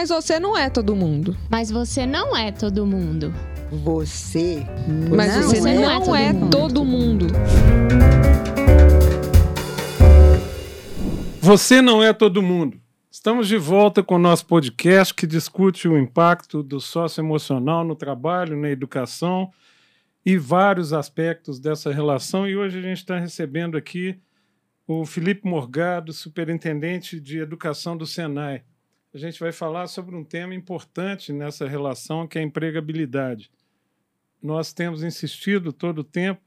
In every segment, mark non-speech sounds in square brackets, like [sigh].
Mas você não é todo mundo. Mas você não é todo mundo. Você Mas não, você é, não é todo mundo. todo mundo. Você não é todo mundo. Estamos de volta com o nosso podcast que discute o impacto do socioemocional no trabalho, na educação e vários aspectos dessa relação. E hoje a gente está recebendo aqui o Felipe Morgado, superintendente de educação do Senai. A gente vai falar sobre um tema importante nessa relação, que é a empregabilidade. Nós temos insistido todo o tempo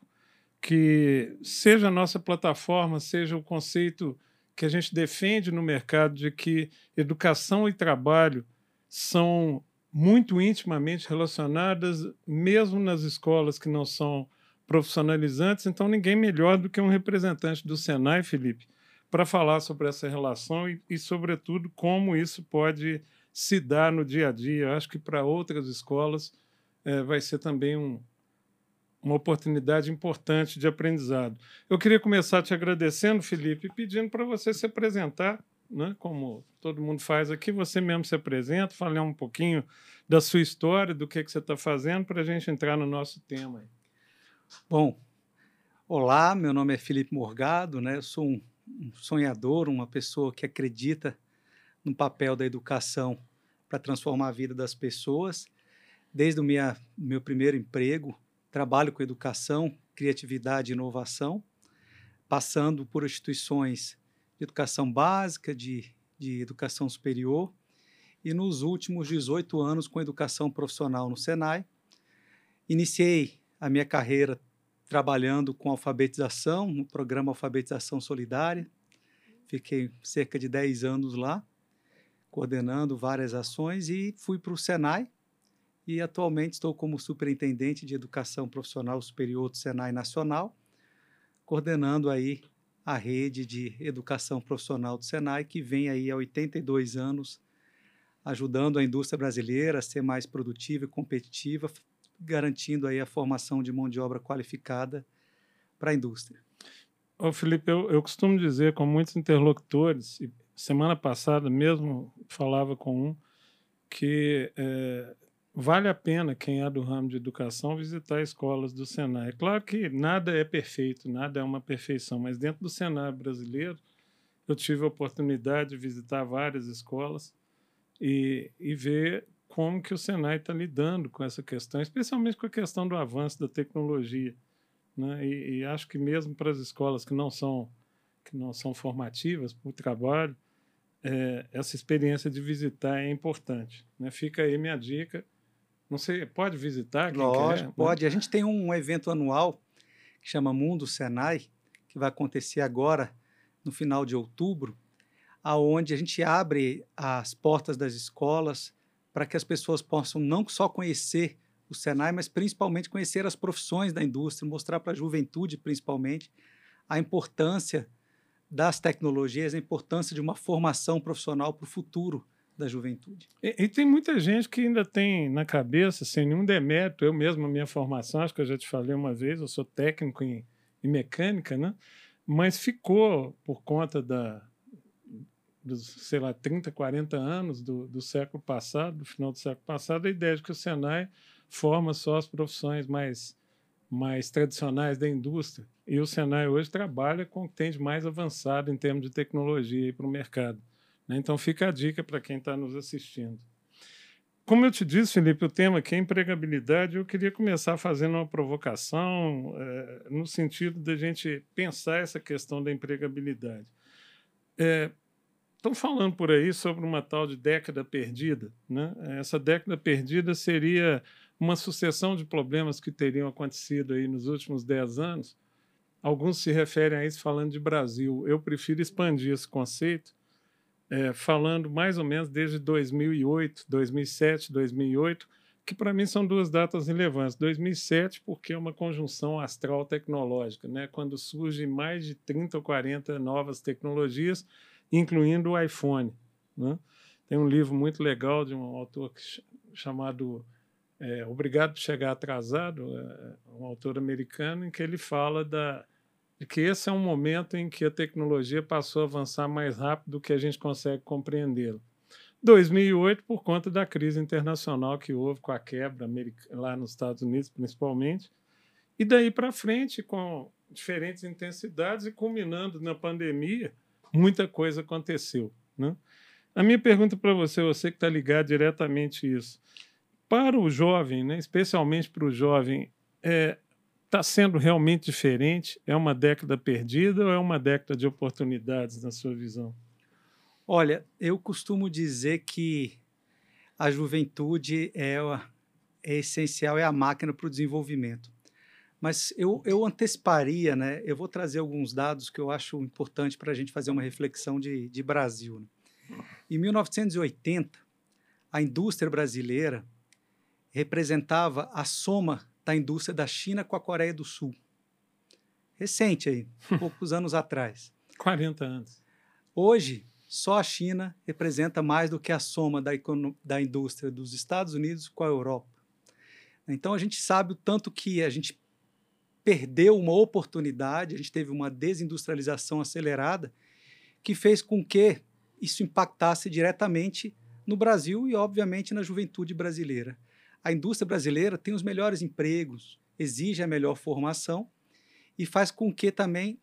que seja a nossa plataforma, seja o conceito que a gente defende no mercado de que educação e trabalho são muito intimamente relacionadas, mesmo nas escolas que não são profissionalizantes. Então, ninguém melhor do que um representante do Senai, Felipe, para falar sobre essa relação e, e, sobretudo, como isso pode se dar no dia a dia. Eu acho que para outras escolas eh, vai ser também um, uma oportunidade importante de aprendizado. Eu queria começar te agradecendo, Felipe, pedindo para você se apresentar, né, como todo mundo faz aqui, você mesmo se apresenta, falar um pouquinho da sua história, do que, que você está fazendo, para a gente entrar no nosso tema. Bom, olá, meu nome é Felipe Morgado, né? sou um, um sonhador, uma pessoa que acredita no papel da educação para transformar a vida das pessoas. Desde o minha, meu primeiro emprego, trabalho com educação, criatividade e inovação, passando por instituições de educação básica, de, de educação superior, e nos últimos 18 anos com educação profissional no Senai. Iniciei a minha carreira trabalhando com alfabetização, no programa Alfabetização Solidária. Fiquei cerca de 10 anos lá, coordenando várias ações e fui para o Senai, e atualmente estou como superintendente de educação profissional superior do Senai Nacional, coordenando aí a rede de educação profissional do Senai, que vem aí há 82 anos ajudando a indústria brasileira a ser mais produtiva e competitiva, garantindo aí a formação de mão de obra qualificada para a indústria. Ô Felipe, eu, eu costumo dizer com muitos interlocutores, e semana passada mesmo falava com um, que é, vale a pena quem é do ramo de educação visitar escolas do Senai. É claro que nada é perfeito, nada é uma perfeição, mas dentro do Senai brasileiro, eu tive a oportunidade de visitar várias escolas e, e ver como que o Senai está lidando com essa questão, especialmente com a questão do avanço da tecnologia. Né? E, e acho que mesmo para as escolas que não são, que não são formativas para o trabalho, é, essa experiência de visitar é importante. Né? Fica aí minha dica não sei, pode visitar? Quem Lógico, quer, pode. Né? A gente tem um evento anual que chama Mundo Senai, que vai acontecer agora, no final de outubro, aonde a gente abre as portas das escolas para que as pessoas possam não só conhecer o Senai, mas principalmente conhecer as profissões da indústria, mostrar para a juventude, principalmente, a importância das tecnologias, a importância de uma formação profissional para o futuro da juventude. E, e, tem muita gente que ainda tem na cabeça, sem nenhum demérito, eu mesmo, a minha formação, acho que eu já te falei uma vez, eu sou técnico em, em mecânica, né? mas ficou por conta da, dos, sei lá, 30, 40 anos do, do século passado, do final do século passado, a ideia de que o Senai forma só as profissões mais, mais tradicionais da indústria. E o Senai hoje trabalha com o que tem de mais avançado em termos de tecnologia para o mercado. Né? Então fica a dica para quem está nos assistindo. Como eu te disse, Felipe, o tema aqui é empregabilidade. Eu queria começar fazendo uma provocação é, no sentido da gente pensar essa questão da empregabilidade. Estão falando por aí sobre uma tal de década perdida. Né? Essa década perdida seria uma sucessão de problemas que teriam acontecido aí nos últimos dez anos. Alguns se referem a isso falando de Brasil. Eu prefiro expandir esse conceito é, falando mais ou menos desde 2008, 2007, 2008, que para mim são duas datas relevantes. 2007, porque é uma conjunção astral tecnológica, né? quando surgem mais de 30 ou 40 novas tecnologias, incluindo o iPhone. Né? Tem um livro muito legal de um autor chamado é, Obrigado por Chegar Atrasado, é, um autor americano, em que ele fala da, de que esse é um momento em que a tecnologia passou a avançar mais rápido do que a gente consegue compreendê-lo. 2008, por conta da crise internacional que houve com a quebra lá nos Estados Unidos, principalmente. E daí para frente, com diferentes intensidades e culminando na pandemia, muita coisa aconteceu. Né? A minha pergunta para você, você que está ligado diretamente a isso, para o jovem, né, especialmente para o jovem, está é, tá sendo realmente diferente? É uma década perdida ou é uma década de oportunidades, na sua visão? Olha, eu costumo dizer que a juventude é, é essencial, é a máquina para o desenvolvimento. Mas eu, eu anteciparia, né? Eu vou trazer alguns dados que eu acho importante para a gente fazer uma reflexão de, de Brasil. Né? Em 1980, a indústria brasileira representava a soma da indústria da China com a Coreia do Sul. Recente aí, [laughs] poucos anos atrás. 40 anos. Hoje, só a China representa mais do que a soma da, da indústria dos Estados Unidos com a Europa. Então a gente sabe o tanto que a gente perdeu uma oportunidade, a gente teve uma desindustrialização acelerada que fez com que isso impactasse diretamente no Brasil e, obviamente, na juventude brasileira. A indústria brasileira tem os melhores empregos, exige a melhor formação e faz com que também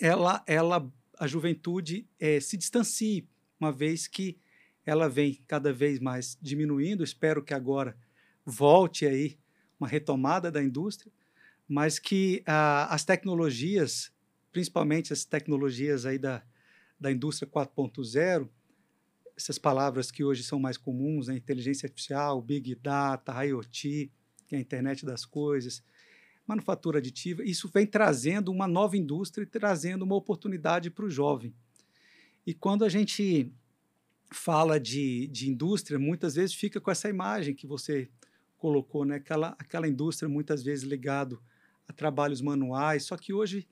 ela, ela a juventude é, se distancie, uma vez que ela vem cada vez mais diminuindo. Espero que agora volte aí uma retomada da indústria, mas que ah, as tecnologias, principalmente as tecnologias aí da, da indústria 4.0, essas palavras que hoje são mais comuns, né? inteligência artificial, big data, IoT, que é a internet das coisas, manufatura aditiva, isso vem trazendo uma nova indústria e trazendo uma oportunidade para o jovem. E quando a gente fala de, de indústria, muitas vezes fica com essa imagem que você colocou, né? aquela, aquela indústria muitas vezes ligado a trabalhos manuais, só que hoje,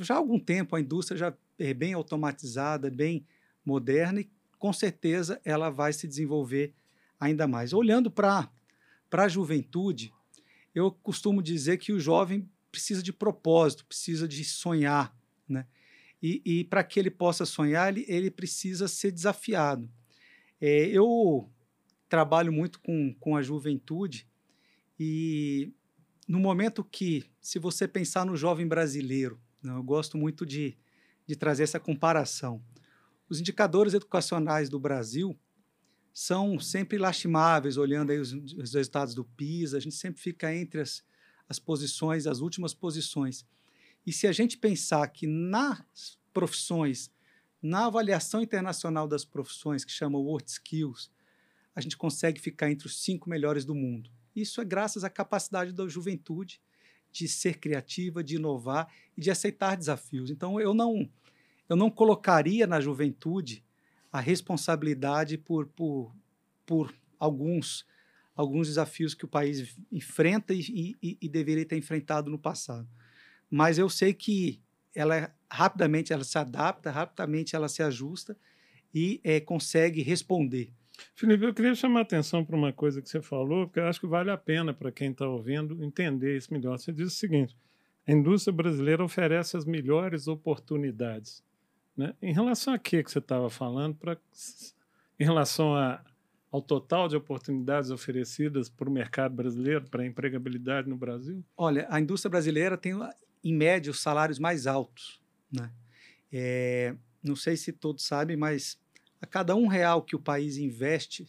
já há algum tempo, a indústria já é bem automatizada, bem moderna e com certeza ela vai se desenvolver ainda mais. Olhando para a juventude, eu costumo dizer que o jovem precisa de propósito, precisa de sonhar, né? E, e para que ele possa sonhar, ele, ele precisa ser desafiado. É, eu trabalho muito com, com a juventude e no momento que, se você pensar no jovem brasileiro, né, eu gosto muito de, de trazer essa comparação. Os indicadores educacionais do Brasil são sempre lastimáveis, olhando aí os, os, resultados do PISA, a gente sempre fica entre as, as posições, as últimas posições. E se a gente pensar que nas profissões, na avaliação internacional das profissões, que chama World Skills, a gente consegue ficar entre os cinco melhores do mundo. Isso é graças à capacidade da juventude de ser criativa, de inovar e de aceitar desafios. Então, eu não, eu não colocaria na juventude a responsabilidade por, por, por alguns, alguns desafios que o país enfrenta e, e, e deveria ter enfrentado no passado. Mas eu sei que ela rapidamente ela se adapta, rapidamente ela se ajusta e é, consegue responder. Felipe, eu queria chamar a atenção para uma coisa que você falou, porque eu acho que vale a pena para quem está ouvindo entender isso melhor. Você diz o seguinte: a indústria brasileira oferece as melhores oportunidades. Né? Em relação a que que você estava falando, pra, em relação a, ao total de oportunidades oferecidas para o mercado brasileiro, para a empregabilidade no Brasil? Olha, a indústria brasileira tem, em média, os salários mais altos. Né? É, não sei se todos sabem, mas a cada um real que o país investe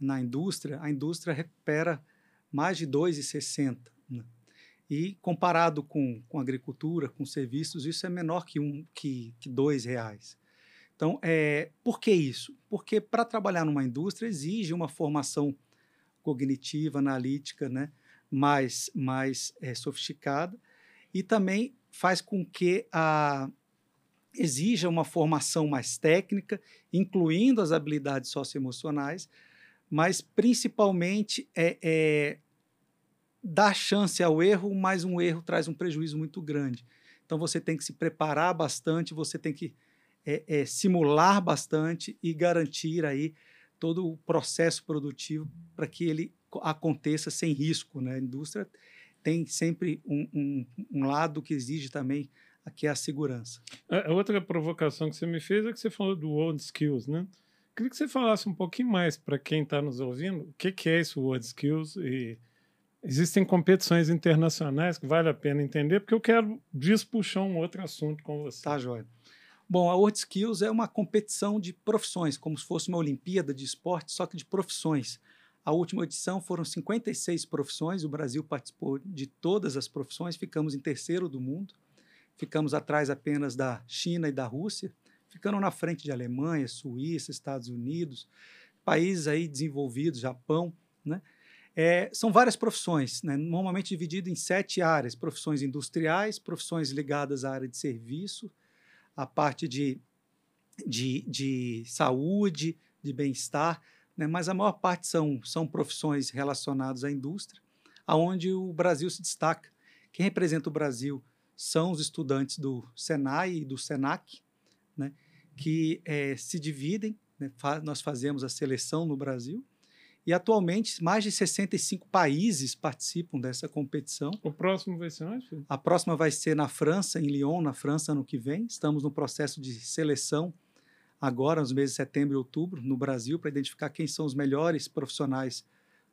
na indústria, a indústria recupera mais de 2,60. Né? E comparado com, com agricultura, com serviços, isso é menor que, um, que, que dois reais. Então, é, por que isso? Porque para trabalhar numa indústria exige uma formação cognitiva, analítica, né, mais, mais é, sofisticada e também faz com que a, exija uma formação mais técnica, incluindo as habilidades socioemocionais, mas principalmente é, é dá chance ao erro, mas um erro traz um prejuízo muito grande. Então você tem que se preparar bastante, você tem que é, é, simular bastante e garantir aí todo o processo produtivo para que ele aconteça sem risco. Né? A indústria tem sempre um, um, um lado que exige também que é a segurança. A outra provocação que você me fez é que você falou do old skills, né? Queria que você falasse um pouquinho mais para quem está nos ouvindo o que, que é esse World Skills e existem competições internacionais que vale a pena entender, porque eu quero dispuxar um outro assunto com você. Tá, Joia. Bom, a World Skills é uma competição de profissões, como se fosse uma Olimpíada de esporte, só que de profissões. A última edição foram 56 profissões, o Brasil participou de todas as profissões, ficamos em terceiro do mundo, ficamos atrás apenas da China e da Rússia, ficando na frente de Alemanha, Suíça, Estados Unidos, países aí desenvolvidos, Japão, né? É, são várias profissões, né? normalmente dividido em sete áreas: profissões industriais, profissões ligadas à área de serviço, a parte de, de, de saúde, de bem-estar, né? mas a maior parte são, são profissões relacionadas à indústria, aonde o Brasil se destaca. Quem representa o Brasil são os estudantes do Senai e do Senac, né? que é, se dividem, né? Fa nós fazemos a seleção no Brasil, e atualmente mais de 65 países participam dessa competição. O próximo vai ser onde? A próxima vai ser na França, em Lyon, na França, ano que vem. Estamos no processo de seleção agora, nos meses de setembro e outubro, no Brasil, para identificar quem são os melhores profissionais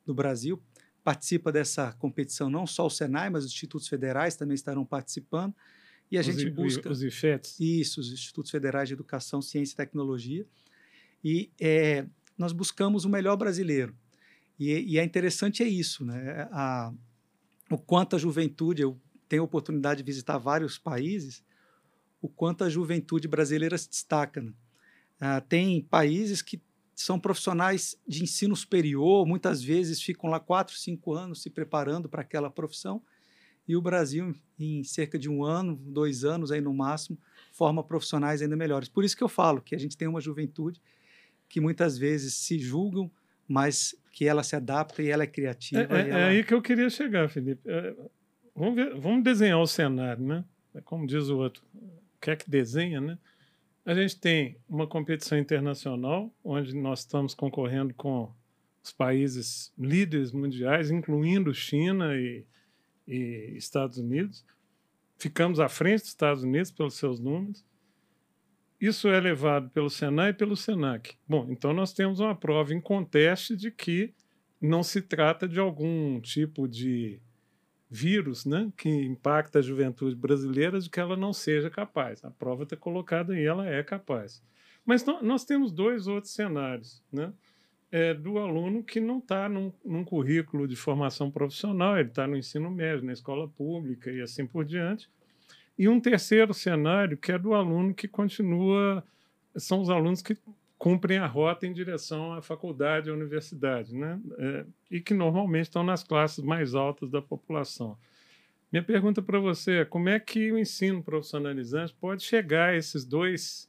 do Brasil. Participa dessa competição não só o Senai, mas os institutos federais também estarão participando. E a os gente busca. Os IFETs? Isso, os Institutos Federais de Educação, Ciência e Tecnologia. E é, nós buscamos o melhor brasileiro. E, e é interessante é isso, né? A, o quanto a juventude, eu tenho a oportunidade de visitar vários países, o quanto a juventude brasileira se destaca. Né? Ah, tem países que são profissionais de ensino superior, muitas vezes ficam lá quatro, cinco anos se preparando para aquela profissão, e o Brasil, em cerca de um ano, dois anos aí no máximo, forma profissionais ainda melhores. Por isso que eu falo que a gente tem uma juventude que muitas vezes se julgam, mas que ela se adapta e ela é criativa. É, é, ela... é aí que eu queria chegar, Felipe. É, vamos, ver, vamos desenhar o cenário, né? É como diz o outro, quer que desenha, né? A gente tem uma competição internacional, onde nós estamos concorrendo com os países líderes mundiais, incluindo China e, e Estados Unidos. Ficamos à frente dos Estados Unidos pelos seus números. Isso é levado pelo Senai e pelo Senac. Bom, então nós temos uma prova em conteste de que não se trata de algum tipo de vírus né, que impacta a juventude brasileira de que ela não seja capaz. A prova está colocada aí, ela é capaz. Mas nós temos dois outros cenários. Né? É, do aluno que não está num, num, currículo de formação profissional, ele está no ensino médio, na escola pública e assim por diante, e um terceiro cenário, que é do aluno que continua, são os alunos que cumprem a rota em direção à faculdade, à universidade, né? É, e que normalmente estão nas classes mais altas da população. Minha pergunta para você é como é que o ensino profissionalizante pode chegar a esses dois,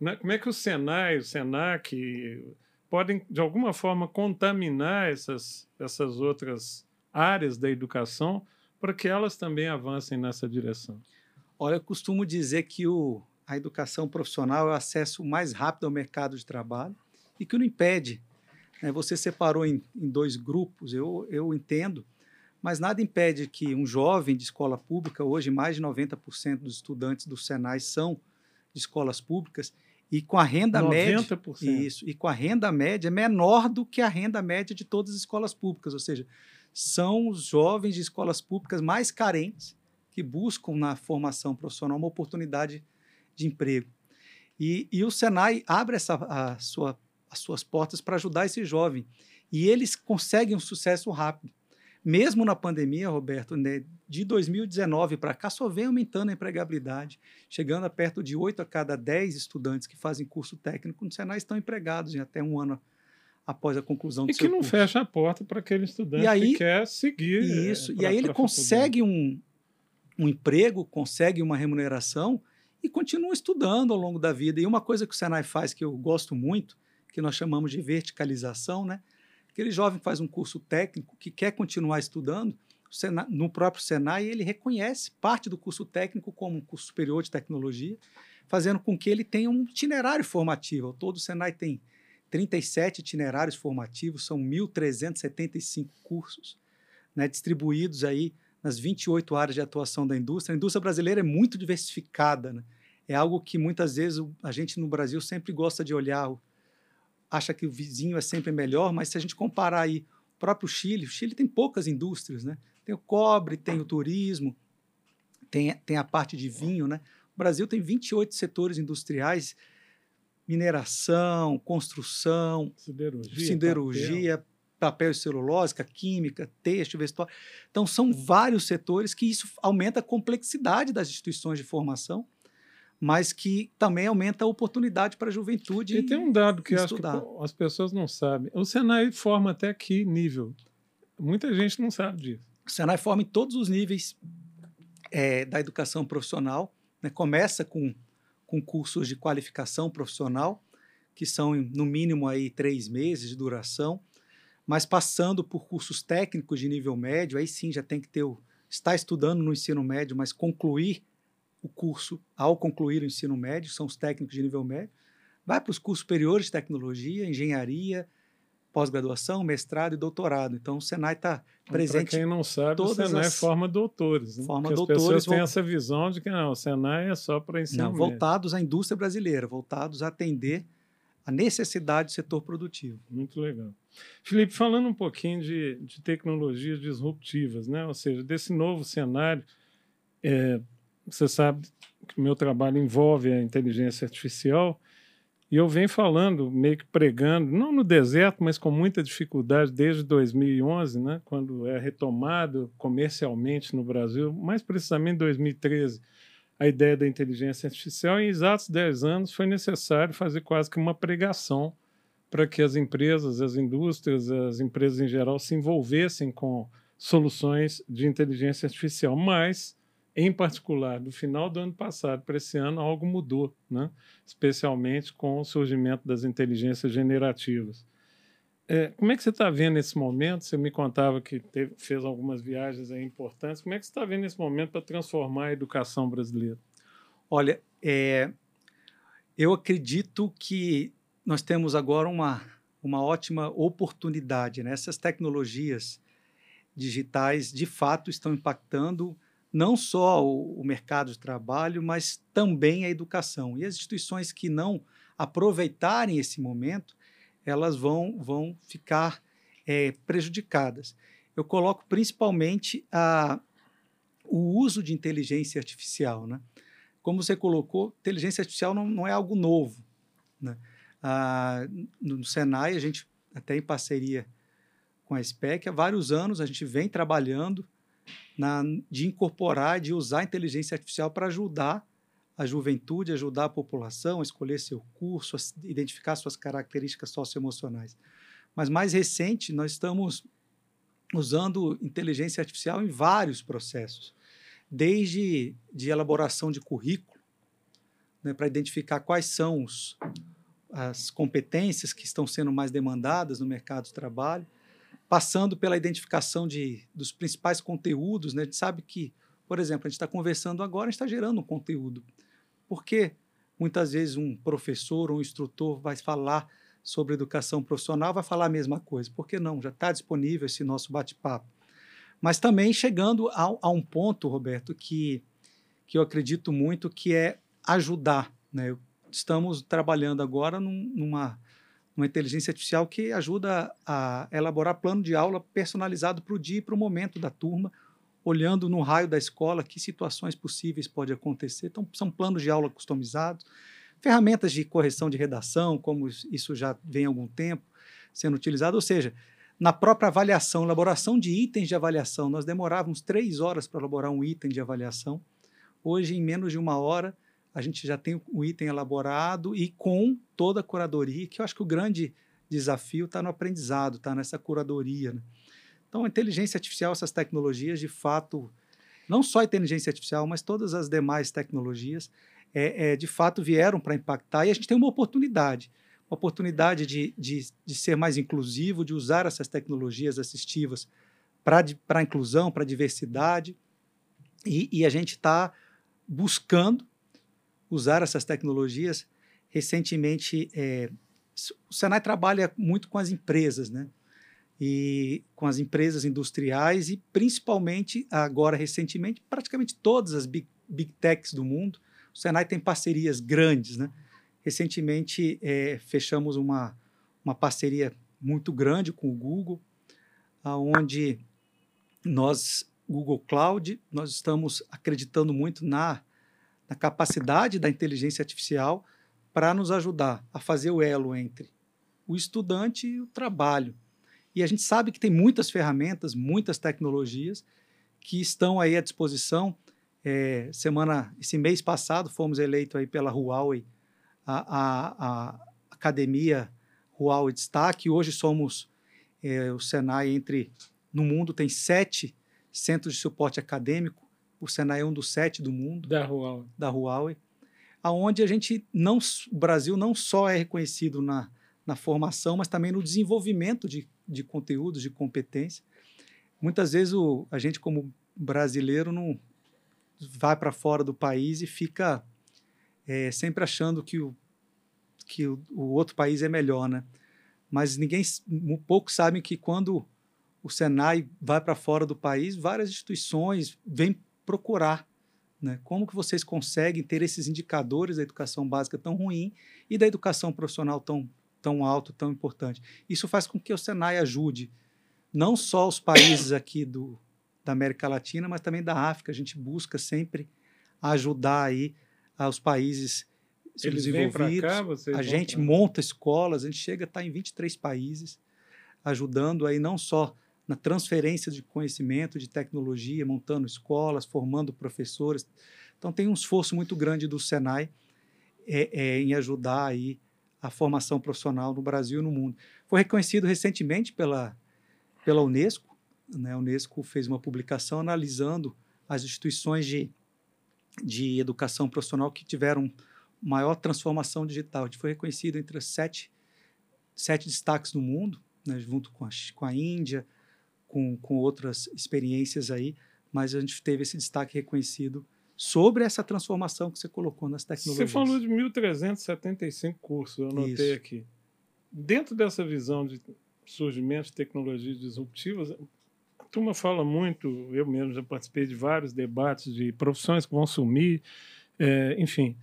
né? como é que o Senai, o Senac podem, de alguma forma, contaminar essas, essas outras áreas da educação para que elas também avancem nessa direção? Olha, eu costumo dizer que o, a educação profissional é o acesso mais rápido ao mercado de trabalho e que não impede. Né? Você separou em, em dois grupos, eu, eu entendo, mas nada impede que um jovem de escola pública, hoje mais de 90% dos estudantes do Senai são de escolas públicas, e com a renda 90%. média. Isso, e com a renda média menor do que a renda média de todas as escolas públicas, ou seja, são os jovens de escolas públicas mais carentes que buscam na formação profissional uma oportunidade de emprego. E, e o Senai abre essa, a sua, as suas portas para ajudar esse jovem. E eles conseguem um sucesso rápido. Mesmo na pandemia, Roberto, né, de 2019 para cá, só vem aumentando a empregabilidade, chegando a perto de 8 a cada 10 estudantes que fazem curso técnico no Senai estão empregados em até um ano após a conclusão do e seu curso. E que não fecha a porta para aquele estudante aí, que quer seguir. Isso, pra, e aí ele consegue um, um emprego, consegue uma remuneração e continua estudando ao longo da vida. E uma coisa que o Senai faz que eu gosto muito, que nós chamamos de verticalização, né? Aquele jovem faz um curso técnico que quer continuar estudando, Senai, no próprio Senai ele reconhece parte do curso técnico como um curso superior de tecnologia, fazendo com que ele tenha um itinerário formativo. Todo o Senai tem 37 itinerários formativos, são 1.375 cursos, né, distribuídos aí nas 28 áreas de atuação da indústria. A indústria brasileira é muito diversificada. Né? É algo que muitas vezes a gente no Brasil sempre gosta de olhar acha que o vizinho é sempre melhor, mas se a gente comparar aí o próprio Chile, o Chile tem poucas indústrias, né? Tem o cobre, tem o turismo, tem, tem a parte de vinho, né? O Brasil tem 28 setores industriais, mineração, construção, siderurgia, siderurgia papel. e celulose, química, têxtil, vestuário. Então, são vários setores que isso aumenta a complexidade das instituições de formação mas que também aumenta a oportunidade para a juventude. E tem um dado que acho que as pessoas não sabem. O Senai forma até que nível? Muita gente não sabe disso. O Senai forma em todos os níveis é, da educação profissional. Né? Começa com, com cursos de qualificação profissional, que são no mínimo aí três meses de duração, mas passando por cursos técnicos de nível médio, aí sim já tem que ter o, estar estudando no ensino médio, mas concluir o curso ao concluir o ensino médio, são os técnicos de nível médio, vai para os cursos superiores de tecnologia, engenharia, pós-graduação, mestrado e doutorado. Então, o Senai está presente. Para quem não sabe, o Senai as... forma doutores. Né? Forma Porque doutores. As pessoas têm essa visão de que não, o Senai é só para ensino não, médio. voltados à indústria brasileira, voltados a atender a necessidade do setor produtivo. Muito legal. Felipe, falando um pouquinho de, de tecnologias disruptivas, né? ou seja, desse novo cenário, é, você sabe que o meu trabalho envolve a inteligência artificial e eu venho falando, meio que pregando, não no deserto, mas com muita dificuldade desde 2011, né, quando é retomado comercialmente no Brasil, mais precisamente em 2013, a ideia da inteligência artificial. Em exatos 10 anos foi necessário fazer quase que uma pregação para que as empresas, as indústrias, as empresas em geral se envolvessem com soluções de inteligência artificial. Mas em particular, do final do ano passado para esse ano, algo mudou, né? especialmente com o surgimento das inteligências generativas. É, como é que você está vendo esse momento? Você me contava que teve, fez algumas viagens importantes. Como é que você está vendo esse momento para transformar a educação brasileira? Olha, é, eu acredito que nós temos agora uma, uma ótima oportunidade. Né? Essas tecnologias digitais, de fato, estão impactando não só o, o mercado de trabalho, mas também a educação. E as instituições que não aproveitarem esse momento, elas vão, vão ficar é, prejudicadas. Eu coloco principalmente a, o uso de inteligência artificial. Né? Como você colocou, inteligência artificial não, não é algo novo. Né? Ah, no Senai, a gente, até em parceria com a SPEC, há vários anos a gente vem trabalhando na, de incorporar, de usar inteligência artificial para ajudar a juventude, ajudar a população a escolher seu curso, a identificar suas características socioemocionais. Mas mais recente, nós estamos usando inteligência artificial em vários processos, desde de elaboração de currículo, né, para identificar quais são os, as competências que estão sendo mais demandadas no mercado de trabalho, passando pela identificação de, dos principais conteúdos. Né? A gente sabe que, por exemplo, a gente está conversando agora, a gente está gerando um conteúdo. Porque muitas vezes um professor ou um instrutor vai falar sobre educação profissional, vai falar a mesma coisa. Por que não? Já está disponível esse nosso bate-papo. Mas também chegando a, a, um ponto, Roberto, que, que eu acredito muito, que é ajudar. Né? Estamos trabalhando agora num, numa uma inteligência artificial que ajuda a elaborar plano de aula personalizado para o dia e para o momento da turma, olhando no raio da escola que situações possíveis podem acontecer. Então, são planos de aula customizados, ferramentas de correção de redação, como isso já vem há algum tempo sendo utilizado, ou seja, na própria avaliação, elaboração de itens de avaliação, nós demorávamos três horas para elaborar um item de avaliação. Hoje, em menos de uma hora, a gente já tem o item elaborado e com toda a curadoria, que eu acho que o grande desafio está no aprendizado, está nessa curadoria. Né? Então, a inteligência artificial, essas tecnologias, de fato, não só a inteligência artificial, mas todas as demais tecnologias, é, é de fato vieram para impactar e a gente tem uma oportunidade uma oportunidade de, de, de ser mais inclusivo, de usar essas tecnologias assistivas para a inclusão, para a diversidade. E, e a gente está buscando usar essas tecnologias. Recentemente, é, o Senai trabalha muito com as empresas, né? E com as empresas industriais e principalmente agora recentemente, praticamente todas as big, big techs do mundo. O Senai tem parcerias grandes, né? Recentemente é, fechamos uma, uma parceria muito grande com o Google, aonde nós, Google Cloud, nós estamos acreditando muito na, na capacidade da inteligência artificial para nos ajudar a fazer o elo entre o estudante e o trabalho. E a gente sabe que tem muitas ferramentas, muitas tecnologias que estão aí à disposição. É, semana, esse mês passado, fomos eleitos aí pela Huawei, a, a, a academia Huawei Destaque. Hoje somos é, o Senai entre no mundo tem sete centros de suporte acadêmico. O Senai é um dos sete do mundo. Da Huawei. Da Huawei. Aonde a gente não, o Brasil não só é reconhecido na, na formação, mas também no desenvolvimento de, de conteúdos, de competência. Muitas vezes o, a gente, como brasileiro, não vai para fora do país e fica é, sempre achando que, o, que o, o outro país é melhor, né? Mas ninguém, poucos sabem que quando o Senai vai para fora do país, várias instituições vêm procurar né? Como que vocês conseguem ter esses indicadores da educação básica tão ruim e da educação profissional tão, tão alto, tão importante? Isso faz com que o Senai ajude não só os países aqui do, da América Latina, mas também da África. A gente busca sempre ajudar aí os países Eles subdesenvolvidos. Cá, a gente monta escolas, a gente chega a estar em 23 países, ajudando aí não só na transferência de conhecimento, de tecnologia, montando escolas, formando professores. Então tem um esforço muito grande do Senai é, é, em ajudar aí a formação profissional no Brasil e no mundo. Foi reconhecido recentemente pela, pela Unesco. Né? A Unesco fez uma publicação analisando as instituições de, de educação profissional que tiveram maior transformação digital. A gente foi reconhecido entre as sete, sete destaques no mundo, né? junto com a, com a Índia, com, com outras experiências aí, mas a gente teve esse destaque reconhecido sobre essa transformação que você colocou nas tecnologias. Você falou de 1.375 cursos, eu anotei Isso. aqui. Dentro dessa visão de surgimento de tecnologias disruptivas, a turma fala muito, eu mesmo já participei de vários debates de profissões que vão sumir, é, enfim.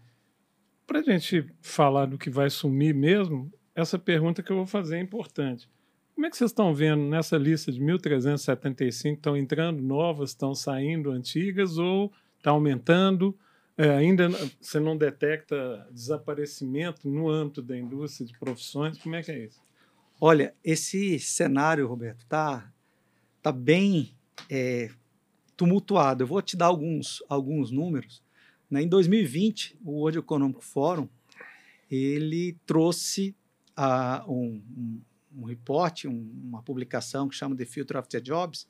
Para a gente falar do que vai sumir mesmo, essa pergunta que eu vou fazer é importante. Como é que vocês estão vendo nessa lista de 1.375? Estão entrando novas, estão saindo antigas ou está aumentando? É, ainda você não detecta desaparecimento no âmbito da indústria de profissões? Como é que é isso? Olha, esse cenário, Roberto, está tá bem é, tumultuado. Eu vou te dar alguns, alguns números. Né? Em 2020, o World Economic Forum ele trouxe uh, um, um um report, um, uma publicação que chama The Future the Jobs,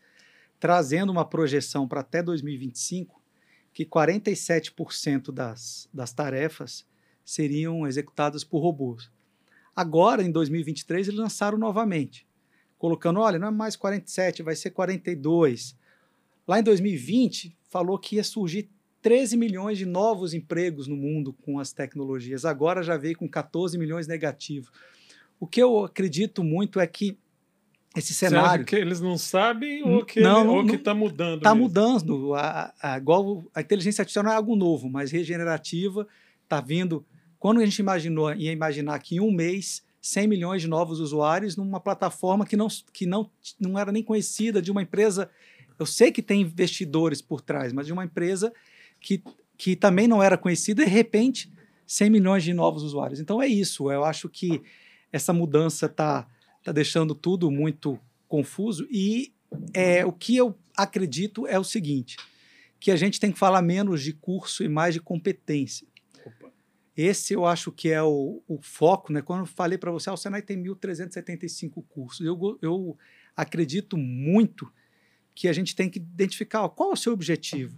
trazendo uma projeção para até 2025 que 47% das, das tarefas seriam executadas por robôs. Agora, em 2023, eles lançaram novamente, colocando, olha, não é mais 47, vai ser 42. Lá em 2020, falou que ia surgir 13 milhões de novos empregos no mundo com as tecnologias. Agora já veio com 14 milhões negativos. O que eu acredito muito é que esse cenário. que eles não sabem ou que está mudando? Está mudando. A, a, igual a inteligência artificial não é algo novo, mas regenerativa está vindo. Quando a gente imaginou, ia imaginar que em um mês 100 milhões de novos usuários numa plataforma que não, que não, não era nem conhecida, de uma empresa. Eu sei que tem investidores por trás, mas de uma empresa que, que também não era conhecida, de repente, 100 milhões de novos usuários. Então é isso. Eu acho que essa mudança está tá deixando tudo muito confuso. E é, o que eu acredito é o seguinte: que a gente tem que falar menos de curso e mais de competência. Opa. Esse eu acho que é o, o foco. Né? Quando eu falei para você, ah, o Senai tem 1.375 cursos, eu, eu acredito muito que a gente tem que identificar ó, qual é o seu objetivo.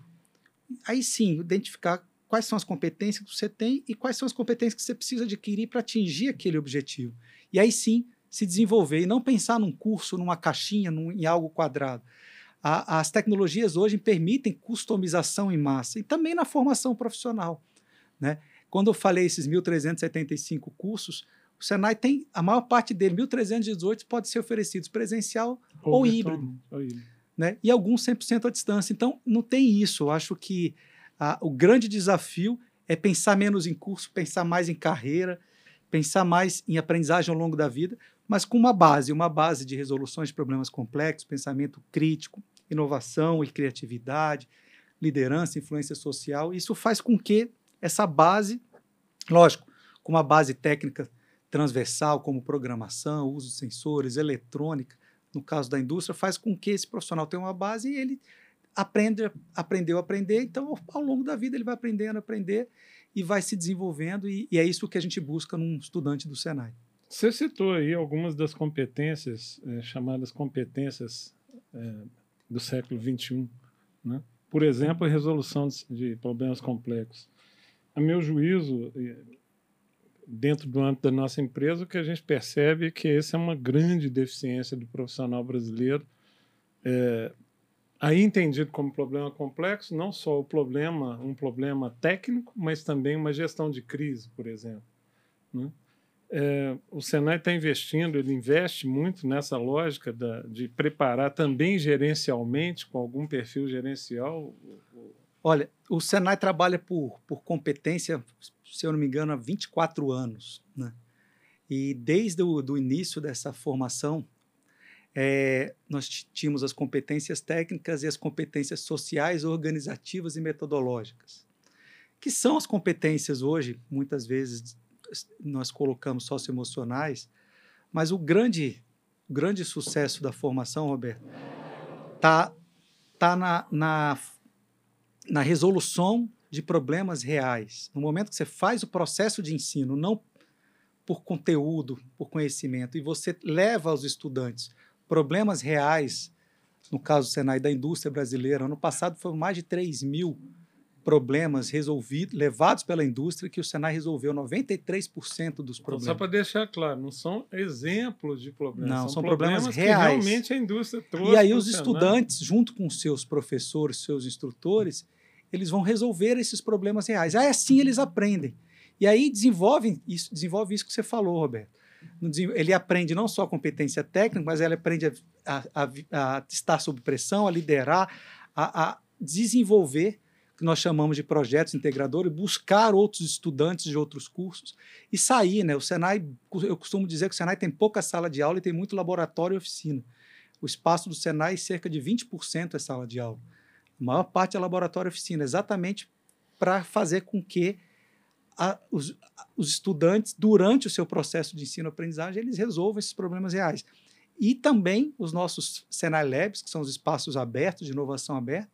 Aí sim, identificar quais são as competências que você tem e quais são as competências que você precisa adquirir para atingir aquele objetivo. E aí sim se desenvolver e não pensar num curso, numa caixinha, num, em algo quadrado. A, as tecnologias hoje permitem customização em massa e também na formação profissional. Né? Quando eu falei esses 1.375 cursos, o Senai tem, a maior parte dele, 1.318, pode ser oferecidos presencial ou, ou híbrido. Ou híbrido. Né? E alguns 100% à distância. Então, não tem isso. Eu acho que a, o grande desafio é pensar menos em curso, pensar mais em carreira, pensar mais em aprendizagem ao longo da vida, mas com uma base, uma base de resoluções de problemas complexos, pensamento crítico, inovação e criatividade, liderança, influência social. Isso faz com que essa base, lógico, com uma base técnica transversal, como programação, uso de sensores, eletrônica, no caso da indústria, faz com que esse profissional tenha uma base e ele aprende, aprendeu a aprender, então ao longo da vida ele vai aprendendo a aprender e vai se desenvolvendo, e, e é isso que a gente busca num estudante do Senai. Você citou aí algumas das competências, é, chamadas competências é, do século XXI. Né? Por exemplo, a resolução de problemas complexos. A meu juízo, dentro do âmbito da nossa empresa, o que a gente percebe é que essa é uma grande deficiência do profissional brasileiro. É, aí entendido como problema complexo, não só o problema, um problema técnico, mas também uma gestão de crise, por exemplo. Né? É, o Senai está investindo, ele investe muito nessa lógica da, de preparar também gerencialmente, com algum perfil gerencial. Olha, o Senai trabalha por, por competência, se eu não me engano, há 24 anos. Né? E desde o do início dessa formação, é, nós tínhamos as competências técnicas e as competências sociais, organizativas e metodológicas, que são as competências hoje, muitas vezes, nós colocamos socioemocionais, mas o grande, grande sucesso da formação, Roberto, está tá na, na, na resolução de problemas reais. No momento que você faz o processo de ensino, não por conteúdo, por conhecimento, e você leva aos estudantes problemas reais, no caso do Senai da indústria brasileira, ano passado foram mais de 3 mil problemas resolvidos, levados pela indústria, que o Senai resolveu 93% dos problemas. Só para deixar claro, não são exemplos de problemas. Não, são, são problemas, problemas reais. que realmente a indústria trouxe. E aí os estudantes, junto com seus professores, seus instrutores, eles vão resolver esses problemas reais. Aí assim eles aprendem. E aí desenvolvem isso, desenvolve isso que você falou, Roberto. Ele aprende não só a competência técnica, mas ele aprende a, a, a estar sob pressão, a liderar, a, a desenvolver que nós chamamos de projetos integradores, buscar outros estudantes de outros cursos e sair, né? O Senai, eu costumo dizer que o Senai tem pouca sala de aula e tem muito laboratório e oficina. O espaço do Senai, cerca de 20% é sala de aula. A maior parte é laboratório e oficina, exatamente para fazer com que a, os, os, estudantes, durante o seu processo de ensino-aprendizagem, eles resolvam esses problemas reais. E também os nossos Senai Labs, que são os espaços abertos, de inovação aberta,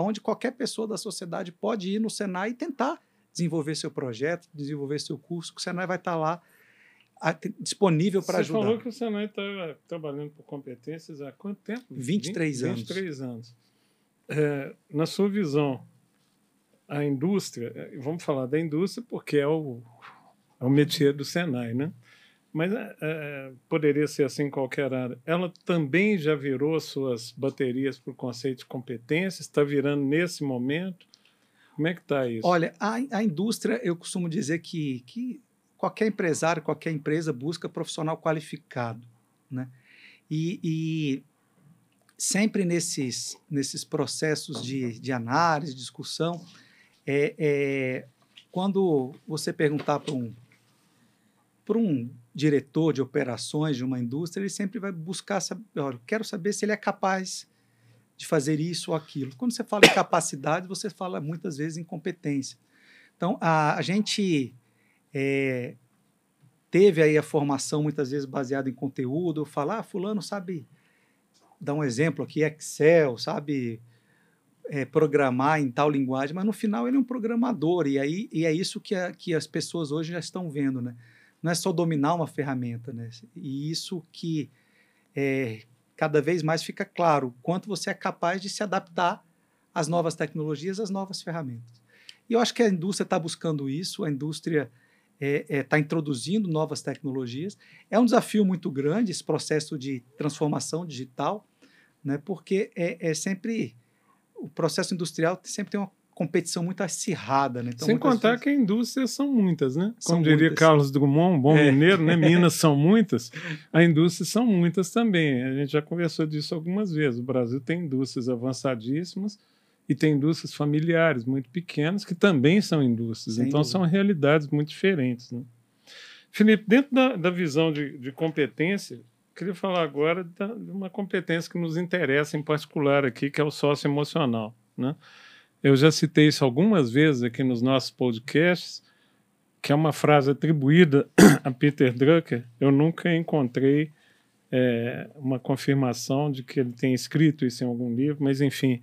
onde qualquer pessoa da sociedade pode ir no Senai e tentar desenvolver seu projeto, desenvolver seu curso, que o Senai vai estar lá a, disponível para ajudar. Você falou que o Senai está trabalhando por competências há quanto tempo? 23 20, anos. 23 anos. É, na sua visão, a indústria, é, vamos falar da indústria porque é o, é o métier do Senai, né? Mas é, poderia ser assim em qualquer área. Ela também já virou suas baterias o conceito de competência? Está virando nesse momento? Como é que está isso? Olha, a, a indústria, eu costumo dizer que, que qualquer empresário, qualquer empresa busca profissional qualificado. Né? E, e sempre nesses, nesses processos de, de análise, discussão, é, é, quando você perguntar para um, para um diretor de operações de uma indústria, ele sempre vai buscar saber, olha, quero saber se ele é capaz de fazer isso ou aquilo. Quando você fala em capacidade, você fala muitas vezes em competência. Então, a, a gente é, teve aí a formação muitas vezes baseada em conteúdo, falar, ah, fulano sabe, dar um exemplo aqui, Excel, sabe é, programar em tal linguagem, mas no final ele é um programador, e, aí, e é isso que, a, que as pessoas hoje já estão vendo, né? Não é só dominar uma ferramenta, né? E isso que é, cada vez mais fica claro, quanto você é capaz de se adaptar às novas tecnologias, às novas ferramentas. E eu acho que a indústria está buscando isso, a indústria está é, é, tá introduzindo novas tecnologias. É um desafio muito grande esse processo de transformação digital, né? porque é, é sempre o processo industrial sempre tem uma competição muito acirrada, né? Então, Sem contar vezes... que indústrias são muitas, né? Como são diria muitas. Carlos Drummond, um bom é. mineiro, né? Minas são [laughs] muitas, a indústrias são muitas também. A gente já conversou disso algumas vezes. O Brasil tem indústrias avançadíssimas e tem indústrias familiares muito pequenas que também são indústrias. Sem então dúvida. são realidades muito diferentes, né? Felipe, dentro da, da visão de, de competência, queria falar agora de uma competência que nos interessa em particular aqui, que é o sócio emocional. Né? Eu já citei isso algumas vezes aqui nos nossos podcasts, que é uma frase atribuída [clears throat] a Peter Drucker. Eu nunca encontrei é, uma confirmação de que ele tem escrito isso em algum livro, mas enfim,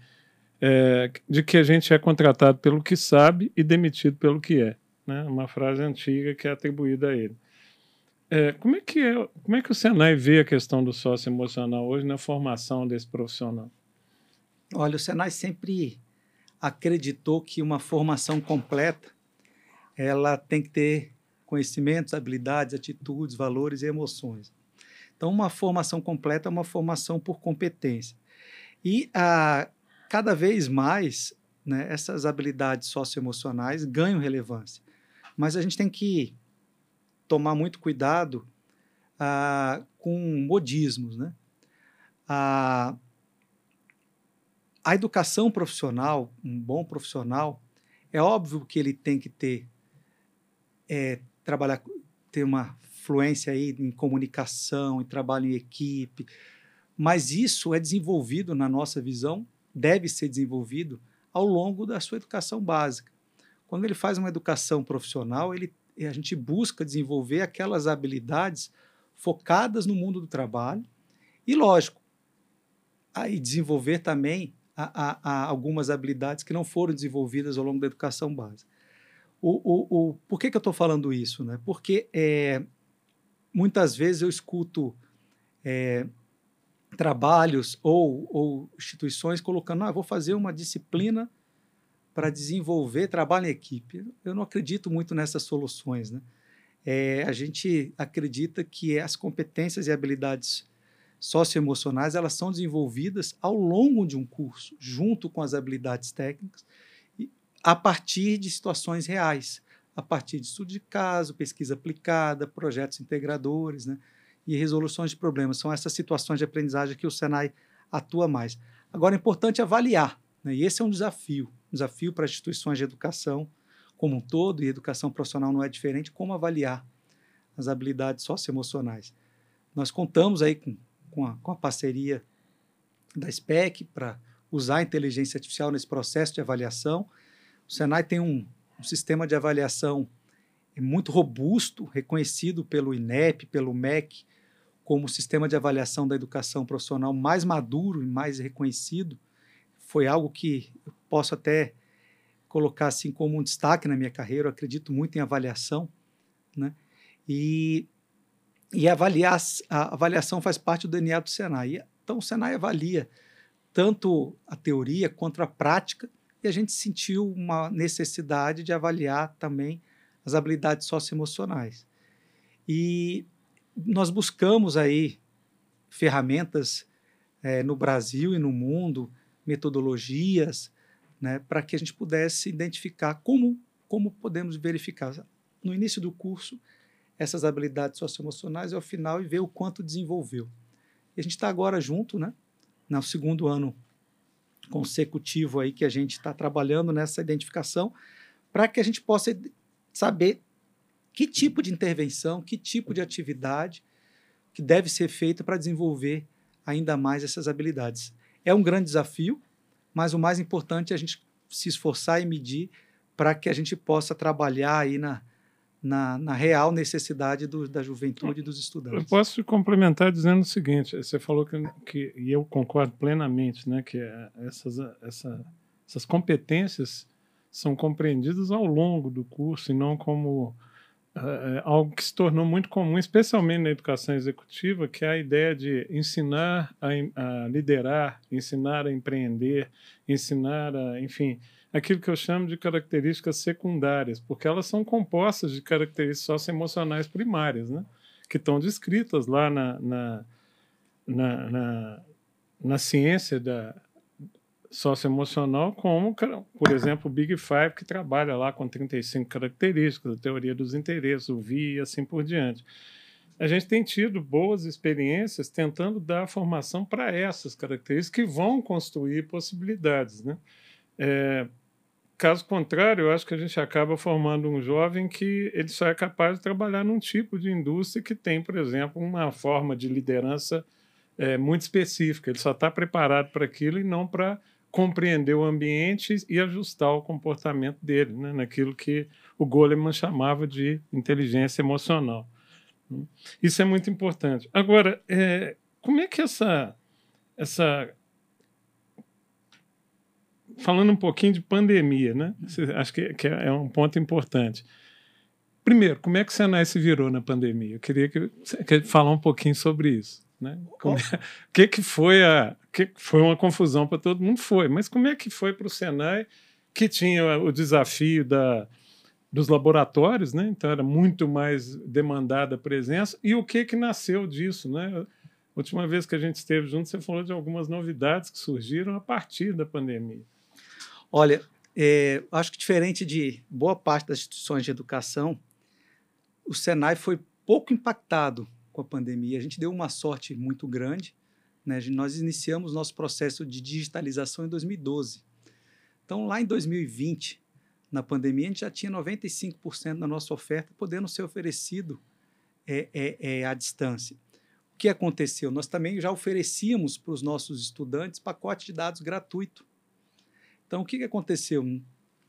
é, de que a gente é contratado pelo que sabe e demitido pelo que é. Né? Uma frase antiga que é atribuída a ele. É, como, é que é, como é que o Senai vê a questão do sócio emocional hoje na formação desse profissional? Olha, o Senai sempre acreditou que uma formação completa ela tem que ter conhecimentos, habilidades, atitudes, valores e emoções. Então, uma formação completa é uma formação por competência. E a, cada vez mais, né, essas habilidades socioemocionais ganham relevância. Mas a gente tem que tomar muito cuidado ah, com modismos. Né? A, a educação profissional, um bom profissional, é óbvio que ele tem que ter, é, trabalhar, ter uma fluência aí em comunicação, em trabalho em equipe, mas isso é desenvolvido, na nossa visão, deve ser desenvolvido ao longo da sua educação básica. Quando ele faz uma educação profissional, ele, a gente busca desenvolver aquelas habilidades focadas no mundo do trabalho e, lógico, aí desenvolver também a, a, a algumas habilidades que não foram desenvolvidas ao longo da educação básica. O, o, o, por que, que eu estou falando isso? Né? Porque é, muitas vezes eu escuto é, trabalhos ou, ou, instituições colocando, ah, vou fazer uma disciplina para desenvolver trabalho em equipe. Eu não acredito muito nessas soluções. Né? É, a gente acredita que as competências e habilidades socioemocionais elas são desenvolvidas ao longo de um curso, junto com as habilidades técnicas, a partir de situações reais, a partir de estudo de caso, pesquisa aplicada, projetos integradores, né? e resoluções de problemas. São essas situações de aprendizagem que o Senai atua mais. Agora, é importante avaliar, né? e esse é um desafio, um desafio para instituições de educação como um todo, e educação profissional não é diferente, como avaliar as habilidades socioemocionais. Nós contamos aí com, com, a, com a parceria da SPEC para usar a inteligência artificial nesse processo de avaliação. O Senai tem um, um sistema de avaliação muito robusto, reconhecido pelo INEP, pelo MEC, como o sistema de avaliação da educação profissional mais maduro e mais reconhecido, foi algo que eu posso até colocar assim como um destaque na minha carreira. Eu acredito muito em avaliação, né? E, e avaliar, a avaliação faz parte do DNA do Senai. Então, o Senai avalia tanto a teoria quanto a prática, e a gente sentiu uma necessidade de avaliar também as habilidades socioemocionais. E nós buscamos aí ferramentas é, no Brasil e no mundo, metodologias, né, para que a gente pudesse identificar como, como podemos verificar no início do curso essas habilidades socioemocionais e ao final e ver o quanto desenvolveu. E a gente está agora junto, né, no segundo ano consecutivo aí que a gente está trabalhando nessa identificação, para que a gente possa saber que tipo de intervenção, que tipo de atividade que deve ser feita para desenvolver ainda mais essas habilidades. É um grande desafio, mas o mais importante é a gente se esforçar e medir para que a gente possa trabalhar aí na, na, na real necessidade do, da juventude e dos estudantes. Eu posso complementar dizendo o seguinte: você falou que, que e eu concordo plenamente, né, que essas, essa, essas competências são compreendidas ao longo do curso e não como é, algo que se tornou muito comum, especialmente na educação executiva, que é a ideia de ensinar a, a liderar, ensinar a empreender, ensinar a, enfim, aquilo que eu chamo de características secundárias, porque elas são compostas de características socioemocionais primárias, né? que estão descritas lá na, na, na, na, na ciência da, socioemocional, como, por exemplo, o Big Five, que trabalha lá com 35 características, a teoria dos interesses, o VI e assim por diante. A gente tem tido boas experiências tentando dar formação para essas características que vão construir possibilidades. Né? É, Caso contrário, eu acho que a gente acaba formando um jovem que ele só é capaz de trabalhar num tipo de indústria que tem, por exemplo, uma forma de liderança é, muito específica. Ele só está preparado para aquilo e não para compreender o ambiente e ajustar o comportamento dele, né? naquilo que o Goleman chamava de inteligência emocional. Isso é muito importante. Agora, é, como é que essa, essa falando um pouquinho de pandemia, né? Acho que, que é um ponto importante. Primeiro, como é que o Senai se virou na pandemia? Eu queria que você falar um pouquinho sobre isso. Né? Como, é, o que, que foi a. que foi uma confusão para todo mundo? Foi, mas como é que foi para o Senai, que tinha o desafio da, dos laboratórios, né? então era muito mais demandada a presença, e o que, que nasceu disso? Né? A última vez que a gente esteve junto, você falou de algumas novidades que surgiram a partir da pandemia. Olha, é, acho que diferente de boa parte das instituições de educação, o Senai foi pouco impactado com a pandemia. A gente deu uma sorte muito grande. Né? Nós iniciamos nosso processo de digitalização em 2012. Então, lá em 2020, na pandemia, a gente já tinha 95% da nossa oferta podendo ser oferecido é, é, é, à distância. O que aconteceu? Nós também já oferecíamos para os nossos estudantes pacote de dados gratuito então, o que, que aconteceu?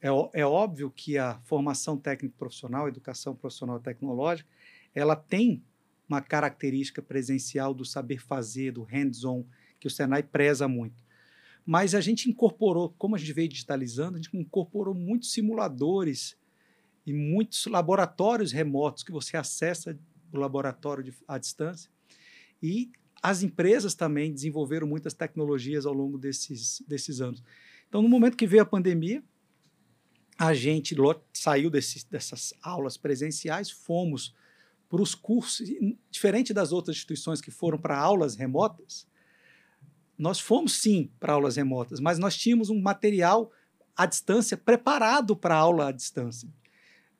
É, é óbvio que a formação técnico-profissional, a educação profissional tecnológica, ela tem uma característica presencial do saber fazer, do hands-on, que o Senai preza muito. Mas a gente incorporou, como a gente veio digitalizando, a gente incorporou muitos simuladores e muitos laboratórios remotos que você acessa o laboratório de, à distância. E as empresas também desenvolveram muitas tecnologias ao longo desses, desses anos. Então, no momento que veio a pandemia, a gente saiu desse, dessas aulas presenciais, fomos para os cursos, diferente das outras instituições que foram para aulas remotas, nós fomos sim para aulas remotas, mas nós tínhamos um material à distância preparado para aula à distância.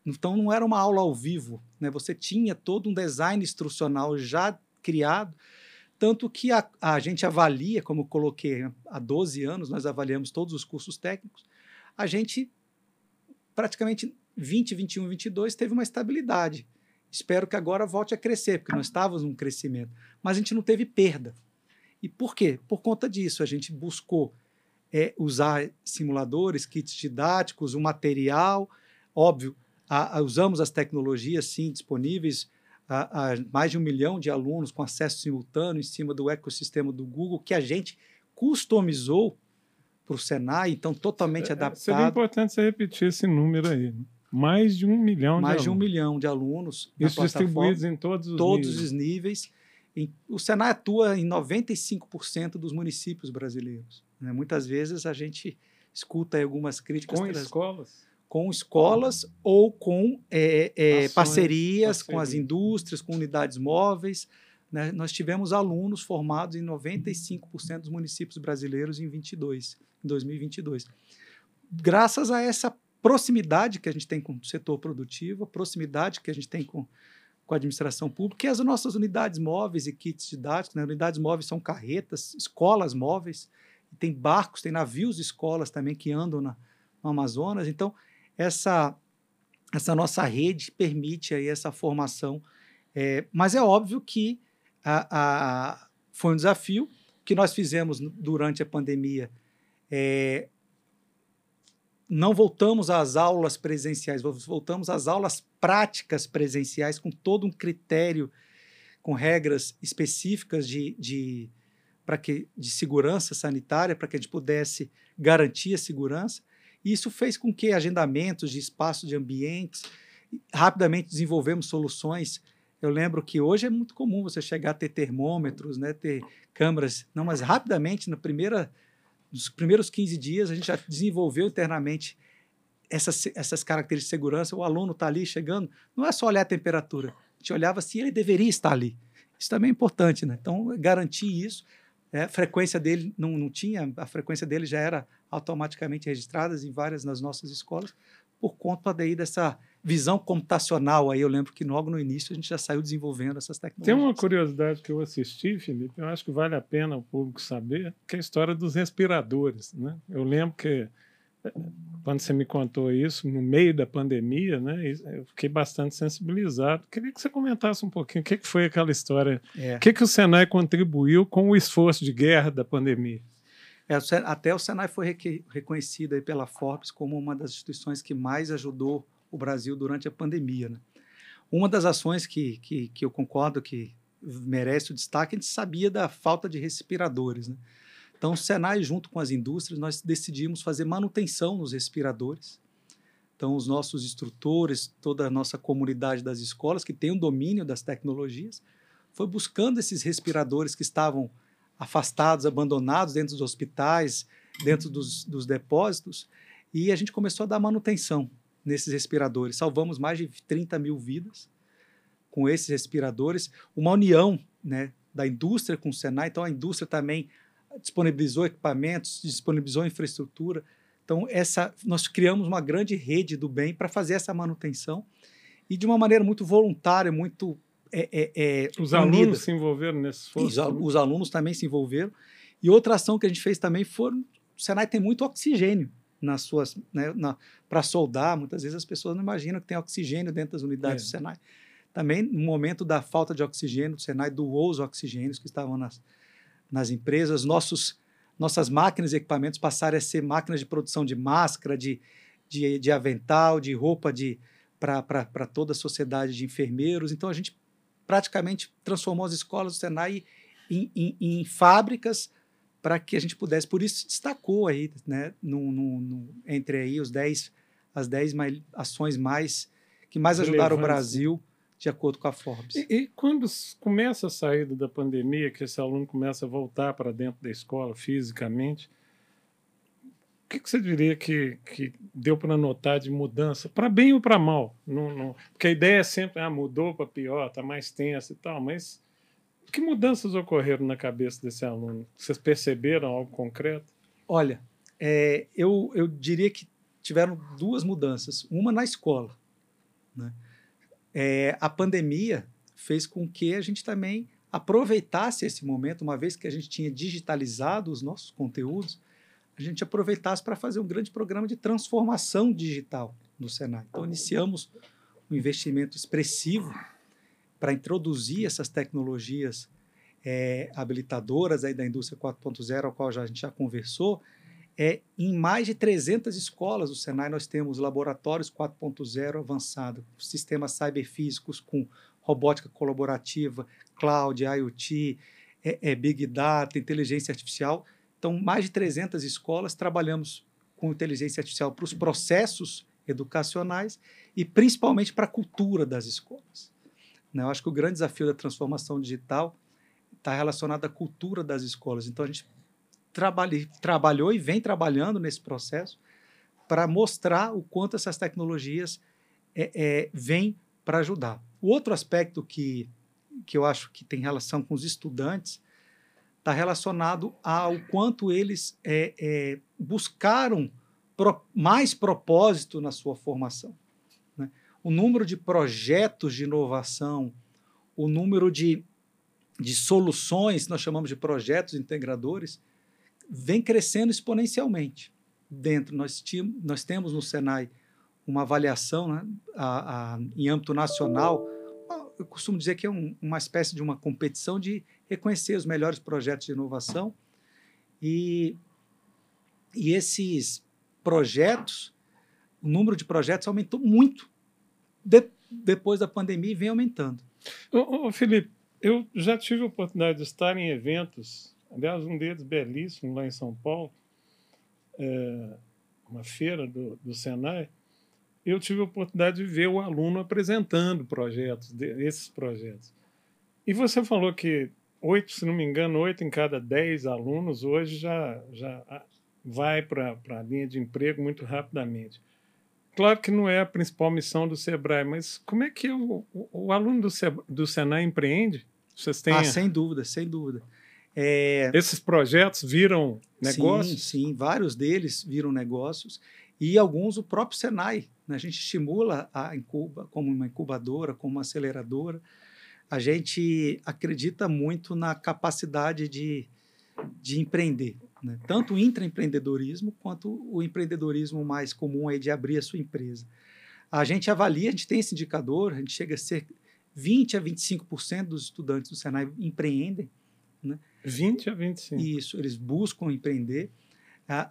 Então não era uma aula ao vivo, né? Você tinha todo um design instrucional já criado tanto que a, a gente avalia, como coloquei há 12 anos, nós avaliamos todos os cursos técnicos, a gente praticamente 20, 21, 22 teve uma estabilidade. Espero que agora volte a crescer, porque nós estávamos num crescimento. Mas a gente não teve perda. E por quê? Por conta disso, a gente buscou é, usar simuladores, kits didáticos, o material, óbvio, a, a, usamos as tecnologias, sim, disponíveis, a, a mais de um milhão de alunos com acesso simultâneo em cima do ecossistema do Google, que a gente customizou para o Senai, então totalmente é, adaptado. Seria importante você repetir esse número aí. Né? Mais de um milhão Mais de, de um milhão de alunos. Isso distribuídos em todos os todos níveis. os níveis. o Senai atua em 95% dos municípios brasileiros. Né? Muitas vezes a gente escuta algumas críticas. Com escolas? Com escolas ou com é, é, Ações, parcerias com as indústrias, com unidades móveis. Né? Nós tivemos alunos formados em 95% dos municípios brasileiros em 22, em 2022. Graças a essa proximidade que a gente tem com o setor produtivo, a proximidade que a gente tem com, com a administração pública, e as nossas unidades móveis e kits didáticos. Né? Unidades móveis são carretas, escolas móveis, tem barcos, tem navios de escolas também que andam na, no Amazonas. Então, essa, essa nossa rede permite aí essa formação. É, mas é óbvio que a, a, foi um desafio. Que nós fizemos durante a pandemia é, não voltamos às aulas presenciais, voltamos às aulas práticas presenciais com todo um critério, com regras específicas de, de, que, de segurança sanitária, para que a gente pudesse garantir a segurança. Isso fez com que agendamentos de espaço de ambientes, rapidamente desenvolvemos soluções. Eu lembro que hoje é muito comum você chegar a ter termômetros, né, ter câmeras, não, mas rapidamente, na primeira, nos primeiros 15 dias, a gente já desenvolveu internamente essas, essas características de segurança. O aluno está ali chegando, não é só olhar a temperatura, a gente olhava se ele deveria estar ali. Isso também é importante, né? Então, garantir isso. É, a frequência dele não, não tinha, a frequência dele já era automaticamente registradas em várias das nossas escolas, por conta daí dessa visão computacional. Aí eu lembro que logo no início a gente já saiu desenvolvendo essas tecnologias. Tem uma curiosidade que eu assisti, Felipe, eu acho que vale a pena o público saber, que é a história dos respiradores. Né? Eu lembro que quando você me contou isso, no meio da pandemia, né, eu fiquei bastante sensibilizado. Queria que você comentasse um pouquinho o que, foi aquela história, é. o que, que o Senai contribuiu com o esforço de guerra da pandemia. É, até o Senai foi reconhecido pela Forbes como uma das instituições que mais ajudou o Brasil durante a pandemia. Né? Uma das ações que, que, que eu concordo que merece o destaque, a gente sabia da falta de respiradores. Né? Então, o Senai, junto com as indústrias, nós decidimos fazer manutenção nos respiradores. Então, os nossos instrutores, toda a nossa comunidade das escolas, que tem o um domínio das tecnologias, foi buscando esses respiradores que estavam afastados, abandonados dentro dos hospitais, dentro dos, dos depósitos, e a gente começou a dar manutenção nesses respiradores. Salvamos mais de 30 mil vidas com esses respiradores. Uma união né, da indústria com o Senai, então a indústria também disponibilizou equipamentos, disponibilizou infraestrutura. Então, essa, nós criamos uma grande rede do bem para fazer essa manutenção e de uma maneira muito voluntária, muito. É, é, é, os unida. alunos se envolveram nesse esforço? Os, os, alunos também se envolveram. E outra ação que a gente fez também foi: o Senai tem muito oxigênio nas suas. Né, para soldar, muitas vezes as pessoas não imaginam que tem oxigênio dentro das unidades é. do Senai. Também, no momento da falta de oxigênio, o Senai doou os oxigênios que estavam nas, nas empresas, nossos, nossas máquinas e equipamentos passaram a ser máquinas de produção de máscara, de, de, de avental, de roupa de para toda a sociedade de enfermeiros. Então, a gente praticamente transformou as escolas do Senai em, em, em fábricas para que a gente pudesse. Por isso, se destacou aí, né, no, no, no, entre aí os dez, as 10 ações mais que mais ajudaram o Brasil de acordo com a Forbes. E, e, quando começa a saída da pandemia, que esse aluno começa a voltar para dentro da escola fisicamente, o que, que você diria que, que deu para notar de mudança, para bem ou para mal? Não, não, porque a ideia é sempre, ah, mudou para pior, está mais tenso e tal, mas que mudanças ocorreram na cabeça desse aluno? Vocês perceberam algo concreto? Olha, é, eu, eu diria que tiveram duas mudanças. Uma na escola, né? É, a pandemia fez com que a gente também aproveitasse esse momento, uma vez que a gente tinha digitalizado os nossos conteúdos, a gente aproveitasse para fazer um grande programa de transformação digital no Senai. Então, iniciamos um investimento expressivo para introduzir essas tecnologias é, habilitadoras aí da indústria 4.0, ao qual já, a gente já conversou, é, em mais de 300 escolas do Senai nós temos laboratórios 4.0 avançado, sistemas cyberfísicos com robótica colaborativa, cloud, IoT, é, é, Big Data, inteligência artificial. Então, mais de 300 escolas trabalhamos com inteligência artificial para os processos educacionais e principalmente para a cultura das escolas. Né? Eu acho que o grande desafio da transformação digital está relacionado à cultura das escolas. Então, a gente trabalhe, trabalhou e vem trabalhando nesse processo para mostrar o quanto essas tecnologias é, é, vêm para ajudar. O outro aspecto que, que eu acho que tem relação com os estudantes está relacionado ao quanto eles é, é, buscaram pro, mais propósito na sua formação. Né? O número de projetos de inovação, o número de, de soluções, nós chamamos de projetos integradores, vem crescendo exponencialmente. Dentro, nós, nós temos no Senai uma avaliação né, a, a, em âmbito nacional. Eu costumo dizer que é um, uma espécie de uma competição de reconhecer os melhores projetos de inovação. E, e esses projetos, o número de projetos aumentou muito de, depois da pandemia e vem aumentando. Ô, ô, Felipe, eu já tive a oportunidade de estar em eventos Aliás, um deles belíssimo lá em São Paulo, é, uma feira do, do Senai, eu tive a oportunidade de ver o aluno apresentando projetos, esses projetos. E você falou que oito, se não me engano, oito em cada dez alunos hoje já, já vai para a linha de emprego muito rapidamente. Claro que não é a principal missão do Sebrae, mas como é que o, o, o aluno do, do Senai empreende? Vocês têm... Ah, sem dúvida, sem dúvida. É... Esses projetos viram negócios? Sim, sim, vários deles viram negócios e alguns o próprio Senai. Né? A gente estimula a incuba como uma incubadora, como uma aceleradora. A gente acredita muito na capacidade de, de empreender. Né? Tanto o intraempreendedorismo quanto o empreendedorismo mais comum aí de abrir a sua empresa. A gente avalia, a gente tem esse indicador, a gente chega a ser 20 a 25% dos estudantes do Senai empreendem. Né? 20 a 25%. Isso, eles buscam empreender. A,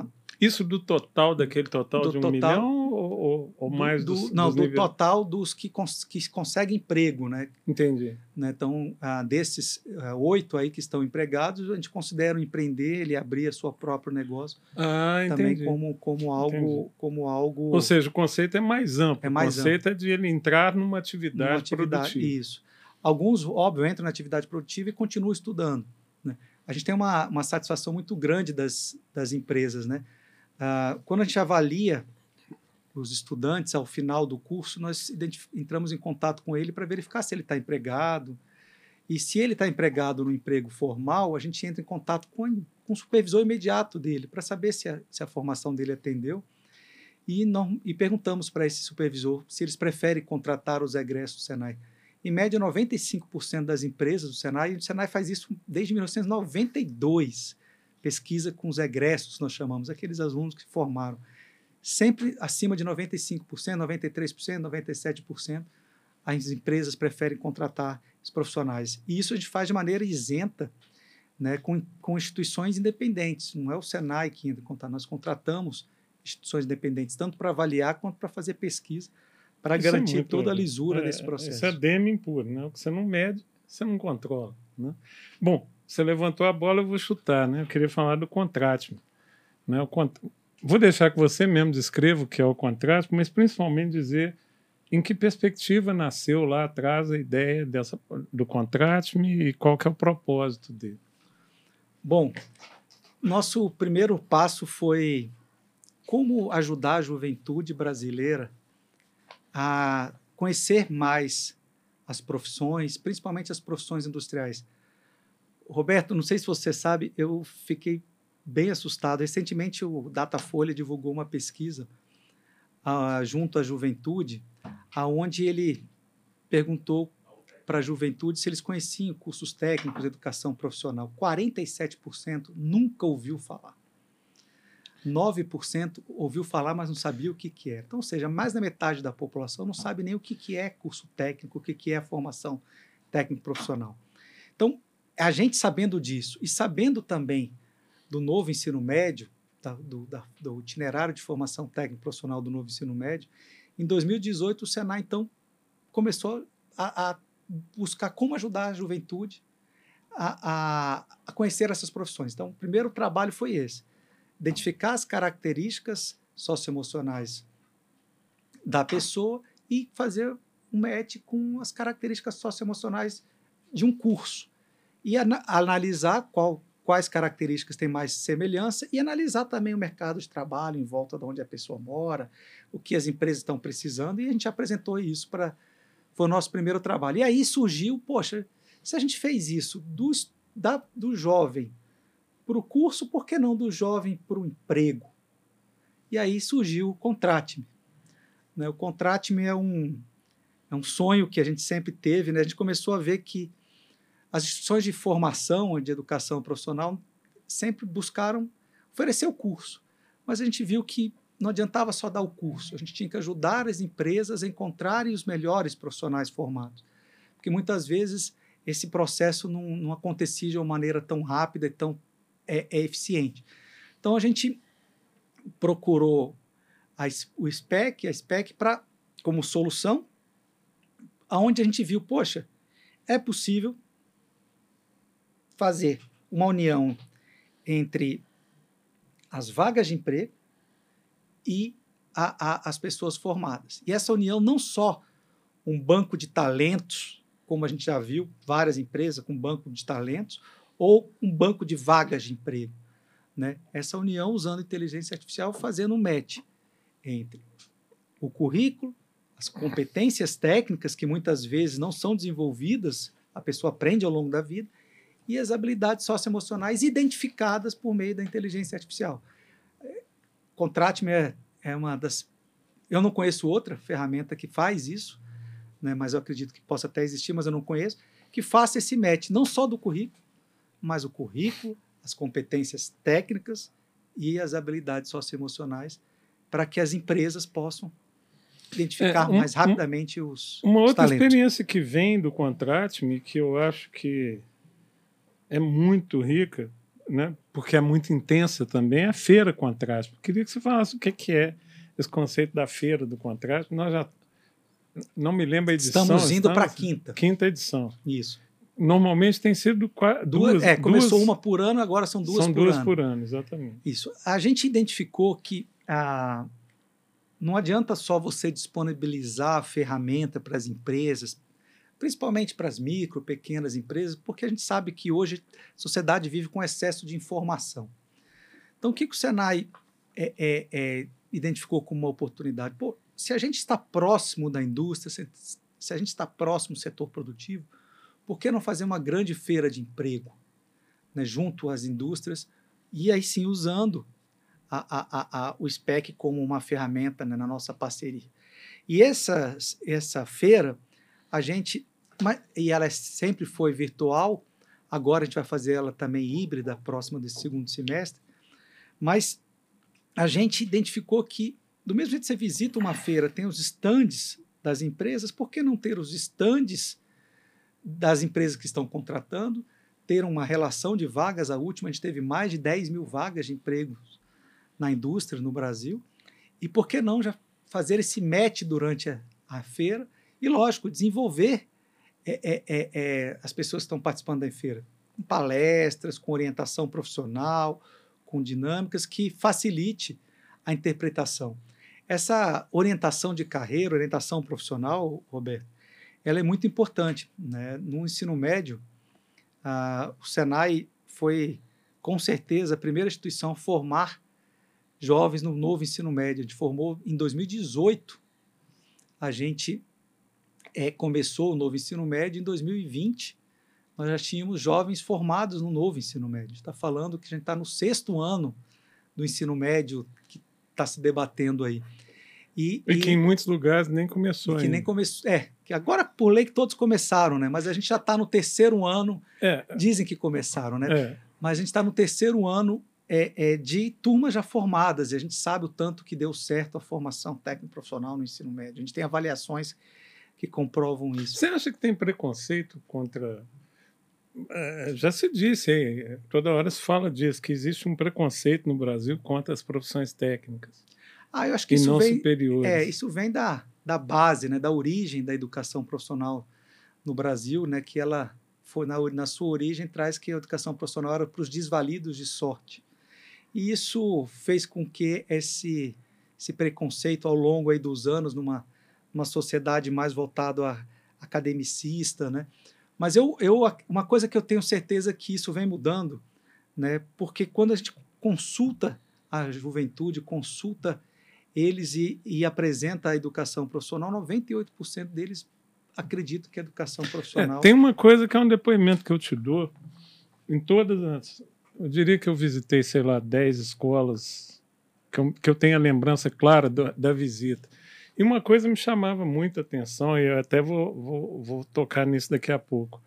a, isso do total daquele total Do de um total- milhão ou, ou- ou mais do, dos, não, dos do níveis? total dos que, cons, que conseguem emprego, né? Entendi. né? Então, ah, desses ah, oito aí que estão empregados, a gente considera empreender, ele abrir a sua próprio negócio Ah, também como, como algo, Entendi. como algo Ou seja, o conceito é mais amplo. É mais o conceito é de ele entrar numa atividade, numa atividade. produtiva. Isso. Alguns, óbvio, entram na atividade produtiva e continuam estudando. Né? A gente tem uma, uma satisfação muito grande das, das empresas. Né? Ah, quando a gente avalia os estudantes ao final do curso, nós entramos em contato com ele para verificar se ele está empregado. E se ele está empregado no emprego formal, a gente entra em contato com, com o supervisor imediato dele para saber se a, se a formação dele atendeu. E, não, e perguntamos para esse supervisor se eles preferem contratar os egressos do Senai. Em média, 95% das empresas do Senai, e o Senai faz isso desde 1992, pesquisa com os egressos, nós chamamos, aqueles alunos que formaram. Sempre acima de 95%, 93%, 97%, as empresas preferem contratar os profissionais. E isso a gente faz de maneira isenta, né, com, com instituições independentes. Não é o Senai que entra em contato, nós contratamos instituições independentes, tanto para avaliar quanto para fazer pesquisa, para é garantir muito- toda a lisura é, desse processo. Isso é Deming puro, né? O que você não mede, você não controla. Né? Bom, você levantou a bola, eu vou chutar, né? Eu queria falar do contrato. Né? Cont... Vou deixar que você mesmo descreva o que é o contrato, mas principalmente dizer em que perspectiva nasceu lá atrás a ideia dessa, do contrato e qual que é o propósito dele. Bom, nosso primeiro passo foi como ajudar a juventude brasileira a conhecer mais as profissões, principalmente as profissões industriais. Roberto, não sei se você sabe, eu fiquei bem assustado. Recentemente, o Datafolha divulgou uma pesquisa ah, junto à juventude, aonde ele perguntou para a juventude se eles conheciam cursos técnicos, educação profissional. 47% nunca ouviu falar. 9% ouviu falar, mas não sabia o que, que era. Então, ou seja, mais da metade da população não sabe nem o que, que é curso técnico, o que, que é formação técnico profissional. Então, a gente sabendo disso e sabendo também do novo ensino médio, da- do, da- do itinerário de formação técnico profissional do novo ensino médio, em 2018 o Senai, então, começou a, a buscar como ajudar a juventude a, a, a conhecer essas profissões. Então, o primeiro trabalho foi esse: identificar as características socioemocionais da pessoa e fazer um match com as características socioemocionais de um curso. E ana- analisar qual, quais características têm mais semelhança e analisar também o mercado de trabalho em volta de onde a pessoa mora, o que as empresas estão precisando, e a gente apresentou isso para. Foi o nosso primeiro trabalho. E aí surgiu, poxa, se a gente fez isso do, da, do jovem para o curso, por que não do jovem para o emprego? E aí surgiu o Contrate-me. Né? O Contrate-me é um, é um sonho que a gente sempre teve. Né? A gente começou a ver que as instituições de formação, de educação profissional, sempre buscaram oferecer o curso. Mas a gente viu que não adiantava só dar o curso, a gente tinha que ajudar as empresas a encontrarem os melhores profissionais formados. Porque muitas vezes esse processo não, não acontecia de uma maneira tão rápida e tão é, é eficiente. Então a gente procurou a, o SPEC, a SPEC para como solução, aonde a gente viu, poxa, é possível fazer uma união entre as vagas de emprego e a- a- as pessoas formadas. E essa união não só um banco de talentos, como a gente já viu, várias empresas com banco de talentos, ou um banco de vagas de emprego. Né? Essa união usando inteligência artificial, fazendo um match entre o currículo, as competências técnicas que muitas vezes não são desenvolvidas, a pessoa aprende ao longo da vida, e as habilidades socioemocionais identificadas por meio da inteligência artificial. Contrate-me é, é uma das. Eu não conheço outra ferramenta que faz isso, né, mas eu acredito que possa até existir, mas eu não conheço, que faça esse match, não só do currículo, mas o currículo, as competências técnicas e as habilidades socioemocionais para que as empresas possam identificar É, um- mais rapidamente os, Uma os outra talentos. experiência que vem do Contrate-me, que eu acho que é muito rica, né? porque é muito intensa também, é a feira Contrate. Queria que você falasse o que que é esse conceito da feira do Contrate. Nós já não me lembro a edição. Estamos indo para a quinta. quinta edição. Isso. Normalmente tem sido Duas, duas. é, começou duas- uma por ano, agora são duas são por duas ano. por ano, exatamente. Isso. A gente identificou que ah, não adianta só você disponibilizar a ferramenta para as empresas, principalmente para as micro, pequenas empresas, porque a gente sabe que hoje a sociedade vive com excesso de informação. Então, o que, que o Senai é, é, é, identificou como uma oportunidade? Pô, se a gente está próximo da indústria, se, se a gente está próximo do setor produtivo, por que não fazer uma grande feira de emprego né, junto às indústrias e aí sim usando a, a, a, o SPEC como uma ferramenta né, na nossa parceria. E essa, essa feira, a gente, e ela é- sempre foi virtual, agora a gente vai fazer ela também híbrida, próxima desse segundo semestre, mas a gente identificou que, do mesmo jeito que você visita uma feira, tem os estandes das empresas, por que não ter os estandes das empresas que estão contratando, ter uma relação de vagas? A última, a gente teve mais de 10 mil vagas de empregos na indústria no Brasil. E por que não já fazer esse match durante a, a feira? E, lógico, desenvolver é, é, é, é, as pessoas que estão participando da feira com palestras, com orientação profissional, com dinâmicas que facilite a interpretação. Essa orientação de carreira, orientação profissional, Roberto, ela é muito importante. Né? No ensino médio, ah, o Senai foi, com certeza, a primeira instituição a formar jovens no novo ensino médio. A gente formou em 2018. A gente é, começou o novo ensino médio em 2020. Nós já tínhamos jovens formados no novo ensino médio. A gente está falando que a gente está no sexto ano do ensino médio que está se debatendo aí. E, E que em muitos lugares nem começou que ainda. nem começou. É, que agora por lei que todos começaram, né? Mas a gente já está no terceiro ano. É, Dizem que começaram, né? é. Mas a gente está no terceiro ano é, é, de turmas já formadas e a gente sabe o tanto que deu certo a formação técnico profissional no ensino médio. A gente tem avaliações que comprovam isso. Você acha que tem preconceito contra. É, já se disse aí, toda hora se fala disso, que existe um preconceito no Brasil contra as profissões técnicas Ah, eu acho que e isso não vem, superiores. é, isso vem da, da base, né, da origem da educação profissional no Brasil, né, que ela foi na, na sua origem traz que a educação profissional era para os desvalidos de sorte. E isso fez com que esse, esse preconceito ao longo aí dos anos, numa, numa sociedade mais voltada a academicista, né? Mas eu, eu, uma coisa que eu tenho certeza que isso vem mudando, né? Porque quando a gente consulta a juventude, consulta eles e, e apresenta a educação profissional, 98% deles acreditam que a educação profissional É, tem uma coisa que é um depoimento que eu te dou. Em todas as. Eu diria que eu visitei, sei lá, 10 escolas que eu, que eu tenho a lembrança clara do- da visita. E uma coisa me chamava muita atenção, e eu até vou, vou, vou tocar nisso daqui a pouco.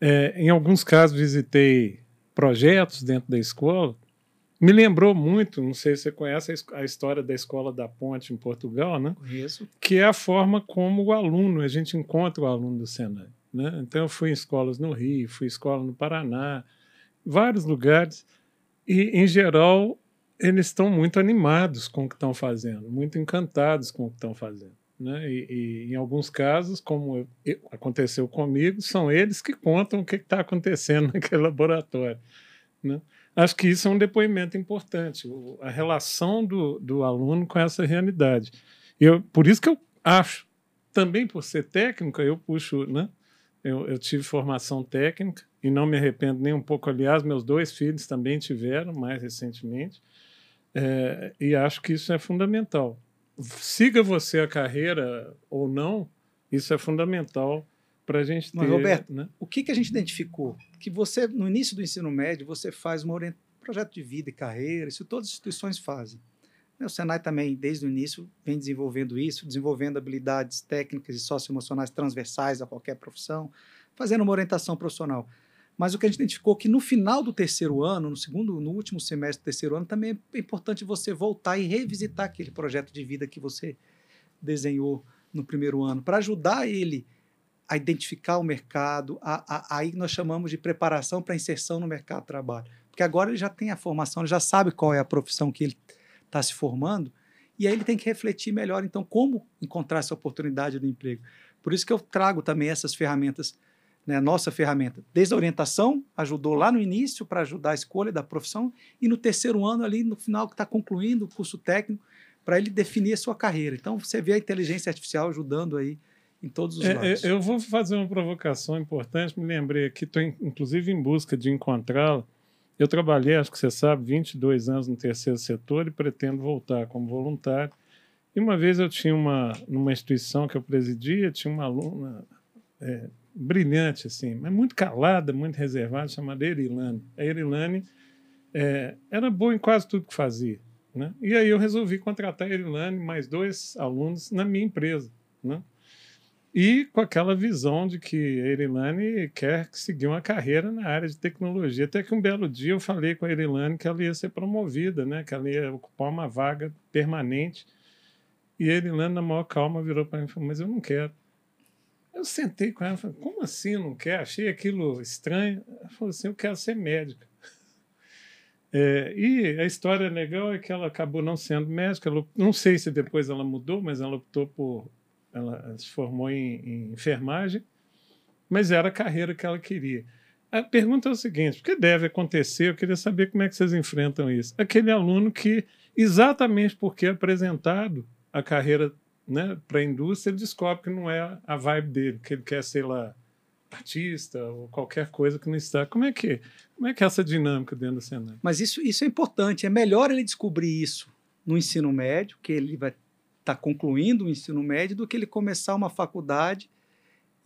É, em alguns casos, visitei projetos dentro da escola. Me lembrou muito, não sei se você conhece a história da Escola da Ponte em Portugal, né? conheço. que é a forma como o aluno, a gente encontra o aluno do Senai. Né? Então, eu fui em escolas no Rio, fui em escola no Paraná, vários lugares, e, em geral, eles estão muito animados com o que estão fazendo, muito encantados com o que estão fazendo. Né? E, e, em alguns casos, como eu- eu- aconteceu comigo, são eles que contam o que está acontecendo [laughs] naquele laboratório. Né? Acho que isso é um depoimento importante, a relação do, do aluno com essa realidade. Eu, por isso que eu acho, também por ser técnica, eu puxo, né? Eu, eu tive formação técnica e não me arrependo nem um pouco. Aliás, meus dois filhos também tiveram, mais recentemente, É, e acho que isso é fundamental. Siga você a carreira ou não, isso é fundamental para a gente ter. Mas, Roberto, né? O que, que a gente identificou? Que você, no início do ensino médio, você faz um orient- projeto de vida e carreira, isso todas as instituições fazem. O Senai também, desde o início, vem desenvolvendo isso, desenvolvendo habilidades técnicas e socioemocionais transversais a qualquer profissão, fazendo uma orientação profissional. Mas o que a gente identificou é que no final do terceiro ano, no segundo, no último semestre do terceiro ano, também é importante você voltar e revisitar aquele projeto de vida que você desenhou no primeiro ano, para ajudar ele a identificar o mercado, a, a, aí nós chamamos de preparação para inserção no mercado de trabalho. Porque agora ele já tem a formação, ele já sabe qual é a profissão que ele está se formando, e aí ele tem que refletir melhor, então, como encontrar essa oportunidade do emprego. Por isso que eu trago também essas ferramentas, né, nossa ferramenta. Desde a orientação, ajudou lá no início para ajudar a escolha da profissão, e no terceiro ano, ali no final, que está concluindo o curso técnico, para ele definir a sua carreira. Então, você vê a inteligência artificial ajudando aí em todos os é, lados. Eu vou fazer uma provocação importante, me lembrei aqui, estou inclusive em busca de encontrá-la. Eu trabalhei, acho que você sabe, 22 anos no terceiro setor e pretendo voltar como voluntário. E uma vez eu tinha uma, numa instituição que eu presidia, tinha uma aluna é, brilhante, assim, mas muito calada, muito reservada, chamada Erilane. A Erilane é, era boa em quase tudo que fazia. Né? E aí eu resolvi contratar a Erilane mais dois alunos na minha empresa. Né? E com aquela visão de que a Erilane quer seguir uma carreira na área de tecnologia. Até que um belo dia eu falei com a Erilane que ela ia ser promovida, né? que ela ia ocupar uma vaga permanente. E a Erilane, na maior calma, virou para mim e falou: Mas eu não quero. Eu sentei com ela e falei: Como assim não quer? Achei aquilo estranho. Ela falou assim: Eu quero ser médica. É, e a história legal é que ela acabou não sendo médica. Ela, não sei se depois ela mudou, mas ela optou por ela se formou em, em enfermagem, mas era a carreira que ela queria. A pergunta é o seguinte: o que deve acontecer? Eu queria saber como é que vocês enfrentam isso. Aquele aluno que, exatamente porque é apresentado a carreira né, para a indústria, ele descobre que não é a vibe dele, que ele quer, sei lá, artista ou qualquer coisa que não está. Como é que, como é, que é essa dinâmica dentro do cenário? Mas isso, isso é importante. É melhor ele descobrir isso no ensino médio, que ele vai está concluindo o ensino médio do que ele começar uma faculdade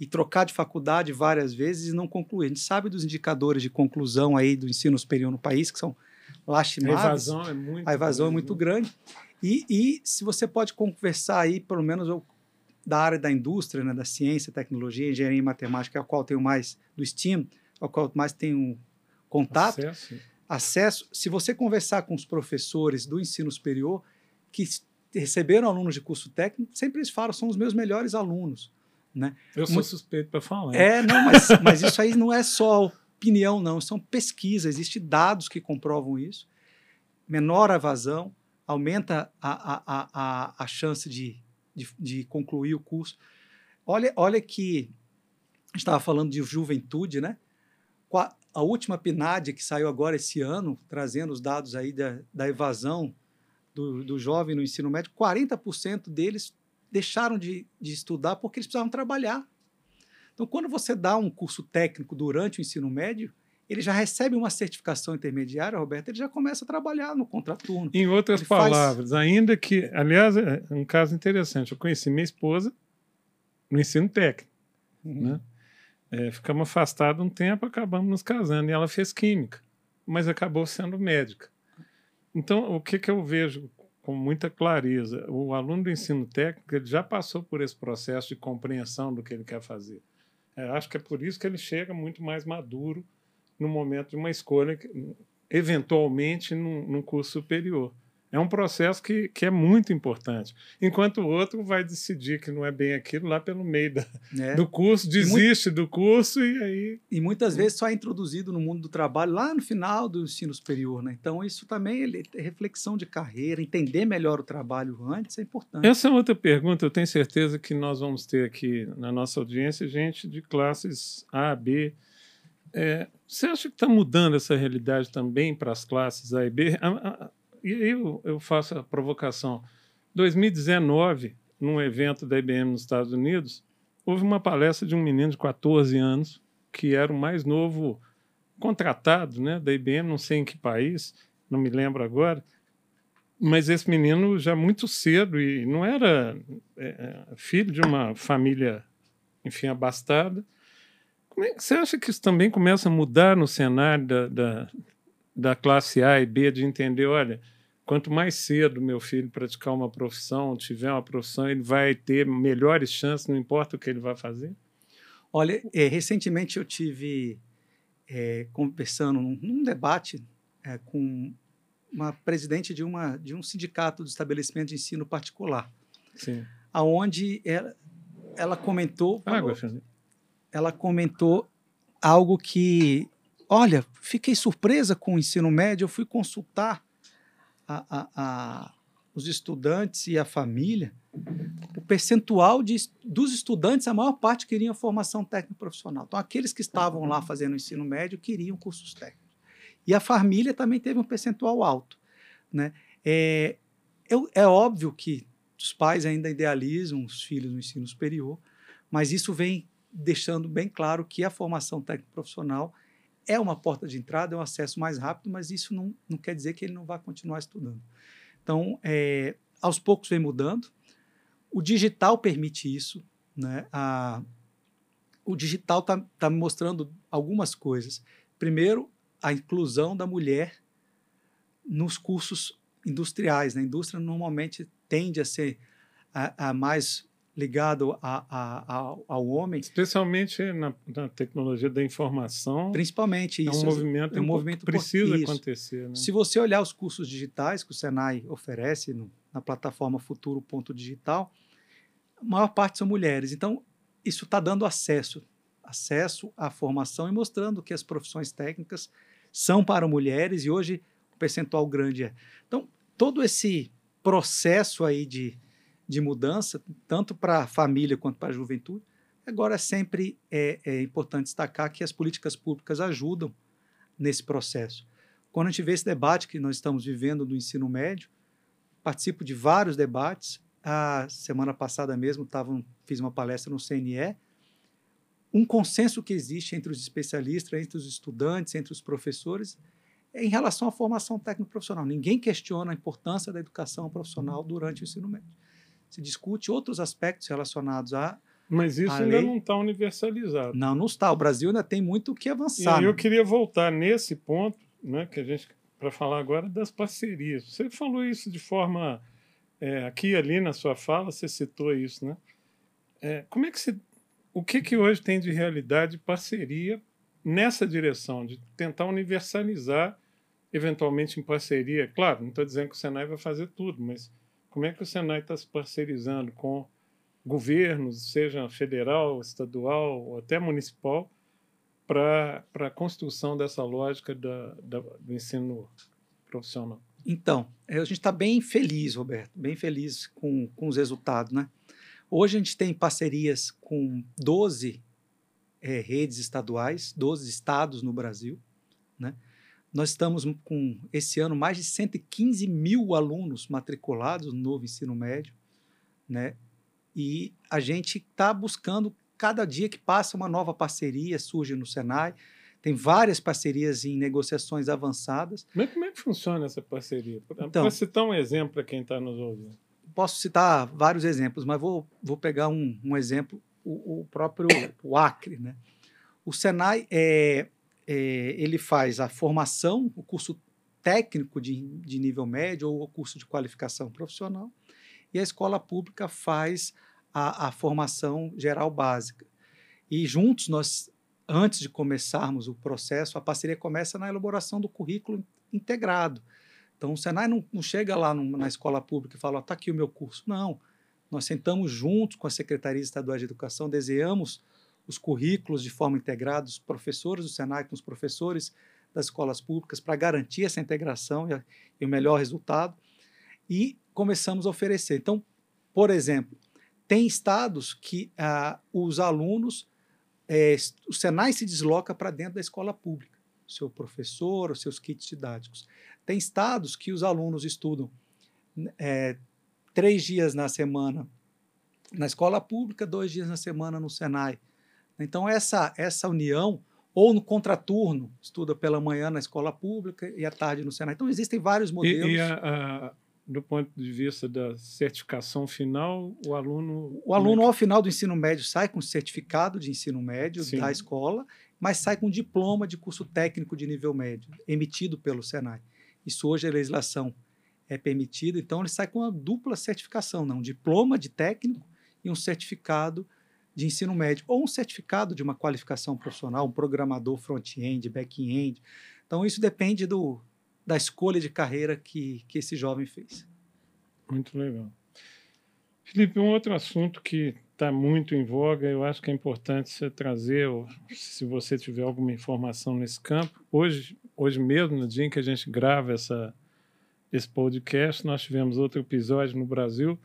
e trocar de faculdade várias vezes e não concluir. A gente sabe dos indicadores de conclusão aí do ensino superior no país, que são lastimáveis. A evasão é muito, a evasão grande, é muito grande. E, e se você pode conversar aí, pelo menos eu, da área da indústria, né, da ciência, tecnologia, engenharia e matemática, é a qual tenho mais do STEAM, ao qual mais tenho contato, acesso. acesso. Se você conversar com os professores do ensino superior, que receberam alunos de curso técnico, sempre eles falam, são os meus melhores alunos. Né? Eu sou suspeito para falar. É, não, mas, [laughs] mas isso aí não é só opinião, não, são pesquisas, existem dados que comprovam isso. Menor a evasão, aumenta a, a, a, a chance de, de, de concluir o curso. Olha, olha que estava falando de juventude, né? A última PNAD que saiu agora esse ano, trazendo os dados aí da, da evasão do, do jovem no ensino médio, 40% deles deixaram de, de estudar porque eles precisavam trabalhar. Então, quando você dá um curso técnico durante o ensino médio, ele já recebe uma certificação intermediária, Roberto, ele já começa a trabalhar no contraturno. Em outras ele palavras, faz... ainda que, aliás, é um caso interessante. Eu conheci minha esposa no ensino técnico, uhum. né? É, ficamos afastados um tempo, acabamos nos casando e ela fez química, mas acabou sendo médica. Então, o que, que eu vejo com muita clareza? O aluno do ensino técnico ele já passou por esse processo de compreensão do que ele quer fazer. É, acho que é por isso que ele chega muito mais maduro no momento de uma escolha, eventualmente num, num curso superior. É um processo que, que é muito importante. Enquanto o outro vai decidir que não é bem aquilo lá pelo meio da, é. do curso, desiste muito, do curso e aí. E muitas vezes só é introduzido no mundo do trabalho lá no final do ensino superior. Né? Então, isso também é reflexão de carreira, entender melhor o trabalho antes é importante. Essa é outra pergunta. Eu tenho certeza que nós vamos ter aqui na nossa audiência gente de classes A, B. É, você acha que está mudando essa realidade também para as classes A e B? A, a, e eu, eu faço a provocação. 2019, num evento da IBM nos Estados Unidos, houve uma palestra de um menino de 14 anos, que era o mais novo contratado né, da IBM, não sei em que país, não me lembro agora, mas esse menino já muito cedo, e não era é, é filho de uma família, enfim, abastada. Como é, você acha que isso também começa a mudar no cenário da, da, da classe A e B de entender, olha, quanto mais cedo meu filho praticar uma profissão, tiver uma profissão, ele vai ter melhores chances, não importa o que ele vai fazer? Olha, é, recentemente eu tive é, conversando num, num debate é, com uma presidente de, uma, de um sindicato de estabelecimento de ensino particular, Sim. aonde ela, ela comentou, Água, falou- ela comentou algo que, olha, fiquei surpresa com o ensino médio, eu fui consultar a- a- a- os estudantes e a família, o percentual de, dos estudantes, a maior parte queriam formação técnico-profissional. Então, aqueles que estavam lá fazendo o ensino médio queriam cursos técnicos. E a família também teve um percentual alto. Né? É, eu- é óbvio que os pais ainda idealizam os filhos no ensino superior, mas isso vem deixando bem claro que a formação técnico-profissional é uma porta de entrada, é um acesso mais rápido, mas isso não, não quer dizer que ele não vai continuar estudando. Então, é, aos poucos vem mudando. O digital permite isso. Né? A- o digital está tá me mostrando algumas coisas. Primeiro, a inclusão da mulher nos cursos industriais. né? A indústria normalmente tende a ser a, a mais ligado a, a- ao- ao homem, Especialmente na, na tecnologia da informação. principalmente é isso. um movimento, é um que movimento precisa isso. acontecer. Né? Se você olhar os cursos digitais que o Senai oferece no- na plataforma Futuro.digital, a maior parte são mulheres. Então, isso está dando acesso, acesso à formação e mostrando que as profissões técnicas são para mulheres e hoje o percentual grande é. Então, todo esse processo aí de, de mudança, tanto para a família quanto para a juventude, agora sempre é, é importante destacar que as políticas públicas ajudam nesse processo. Quando a gente vê esse debate que nós estamos vivendo do ensino médio, participo de vários debates. A semana passada mesmo tava, fiz uma palestra no CNE. Um consenso que existe entre os especialistas, entre os estudantes, entre os professores, é em relação à formação técnico-profissional. Ninguém questiona a importância da educação profissional durante o ensino médio. Se discute outros aspectos relacionados a. Mas isso a ainda lei- não está universalizado. Não, não está. O Brasil ainda tem muito o que E avançar. aí eu né? queria voltar nesse ponto, né, que a gente para falar agora das parcerias. Você falou isso de forma é, aqui e ali na sua fala, você citou isso, né? É, como é que se, o que que hoje tem de realidade de parceria nessa direção de tentar universalizar, eventualmente em parceria? Claro, não estou dizendo que o Senai vai fazer tudo, mas como é que o Senai está se parcerizando com governos, seja federal, estadual ou até municipal, para a construção dessa lógica da, da- do ensino profissional. Então, eh, a gente está bem feliz, Roberto, bem feliz com, com os resultados. Né? Hoje a gente tem parcerias com 12 eh, redes estaduais, 12 estados no Brasil. Né? Nós estamos com, esse ano, mais de 115 mil alunos matriculados no novo ensino médio. Né? E a gente está buscando, cada dia que passa, uma nova parceria surge no Senai. Tem várias parcerias em negociações avançadas. Mas como é que funciona essa parceria? Então- citar um exemplo para quem está nos ouvindo. posso citar vários exemplos, mas vou, vou pegar um, um exemplo, o, o próprio o Acre. Né? O Senai é, é, ele faz a formação, o curso técnico de, de nível médio ou o curso de qualificação profissional, e a escola pública faz a, a formação geral básica. E juntos nós, antes de começarmos o processo, a parceria começa na elaboração do currículo integrado. Então, o Senai não, não chega lá na escola pública e fala, está aqui o meu curso. Não. Nós sentamos juntos com a Secretaria Estadual de Educação, desenhamos os currículos de forma integrada, os professores do Senai com os professores das escolas públicas, para garantir essa integração e, a- e o melhor resultado. E começamos a oferecer. Então, por exemplo, tem estados que ah, os alunos, eh, o Senai se desloca para dentro da escola pública, seu professor, os seus kits didáticos. Tem estados que os alunos estudam eh, três dias na semana na escola pública, dois dias na semana no Senai. Então, essa, essa união, ou no contraturno, estuda pela manhã na escola pública e à tarde no Senai. Então, existem vários E, modelos. e a- a- do ponto de vista da certificação final, o aluno. O aluno, ao final do ensino médio, sai com certificado de ensino médio Sim. da escola, mas sai com diploma de curso técnico de nível médio, emitido pelo Senai. Isso hoje a legislação é permitida, então ele sai com uma dupla certificação, não, um diploma de técnico e um certificado de ensino médio, ou um certificado de uma qualificação profissional, um programador front-end, back-end. Então, isso depende do, da escolha de carreira que, que esse jovem fez. Muito legal. Felipe, um outro assunto que está muito em voga, eu acho que é importante você trazer, se você tiver alguma informação nesse campo. Hoje, hoje mesmo, no dia em que a gente grava essa, esse podcast, nós tivemos outro episódio no Brasil,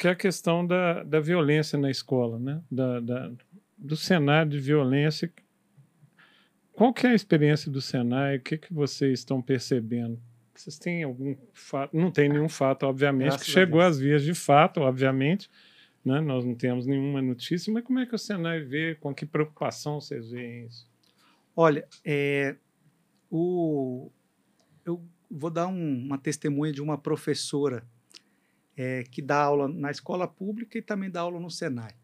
que é a questão da, da violência na escola, né? da, da do cenário de violência. Qual que é a experiência do Senai? O que, que vocês estão percebendo? Vocês têm algum fato? Não tem nenhum fato, obviamente, Graças que chegou às vias de fato, obviamente. Né? Nós não temos nenhuma notícia, mas como é que o Senai vê, com que preocupação vocês veem isso? Olha, é, o, eu vou dar um, uma testemunha de uma professora é, que dá aula na escola pública e também dá aula no Senai.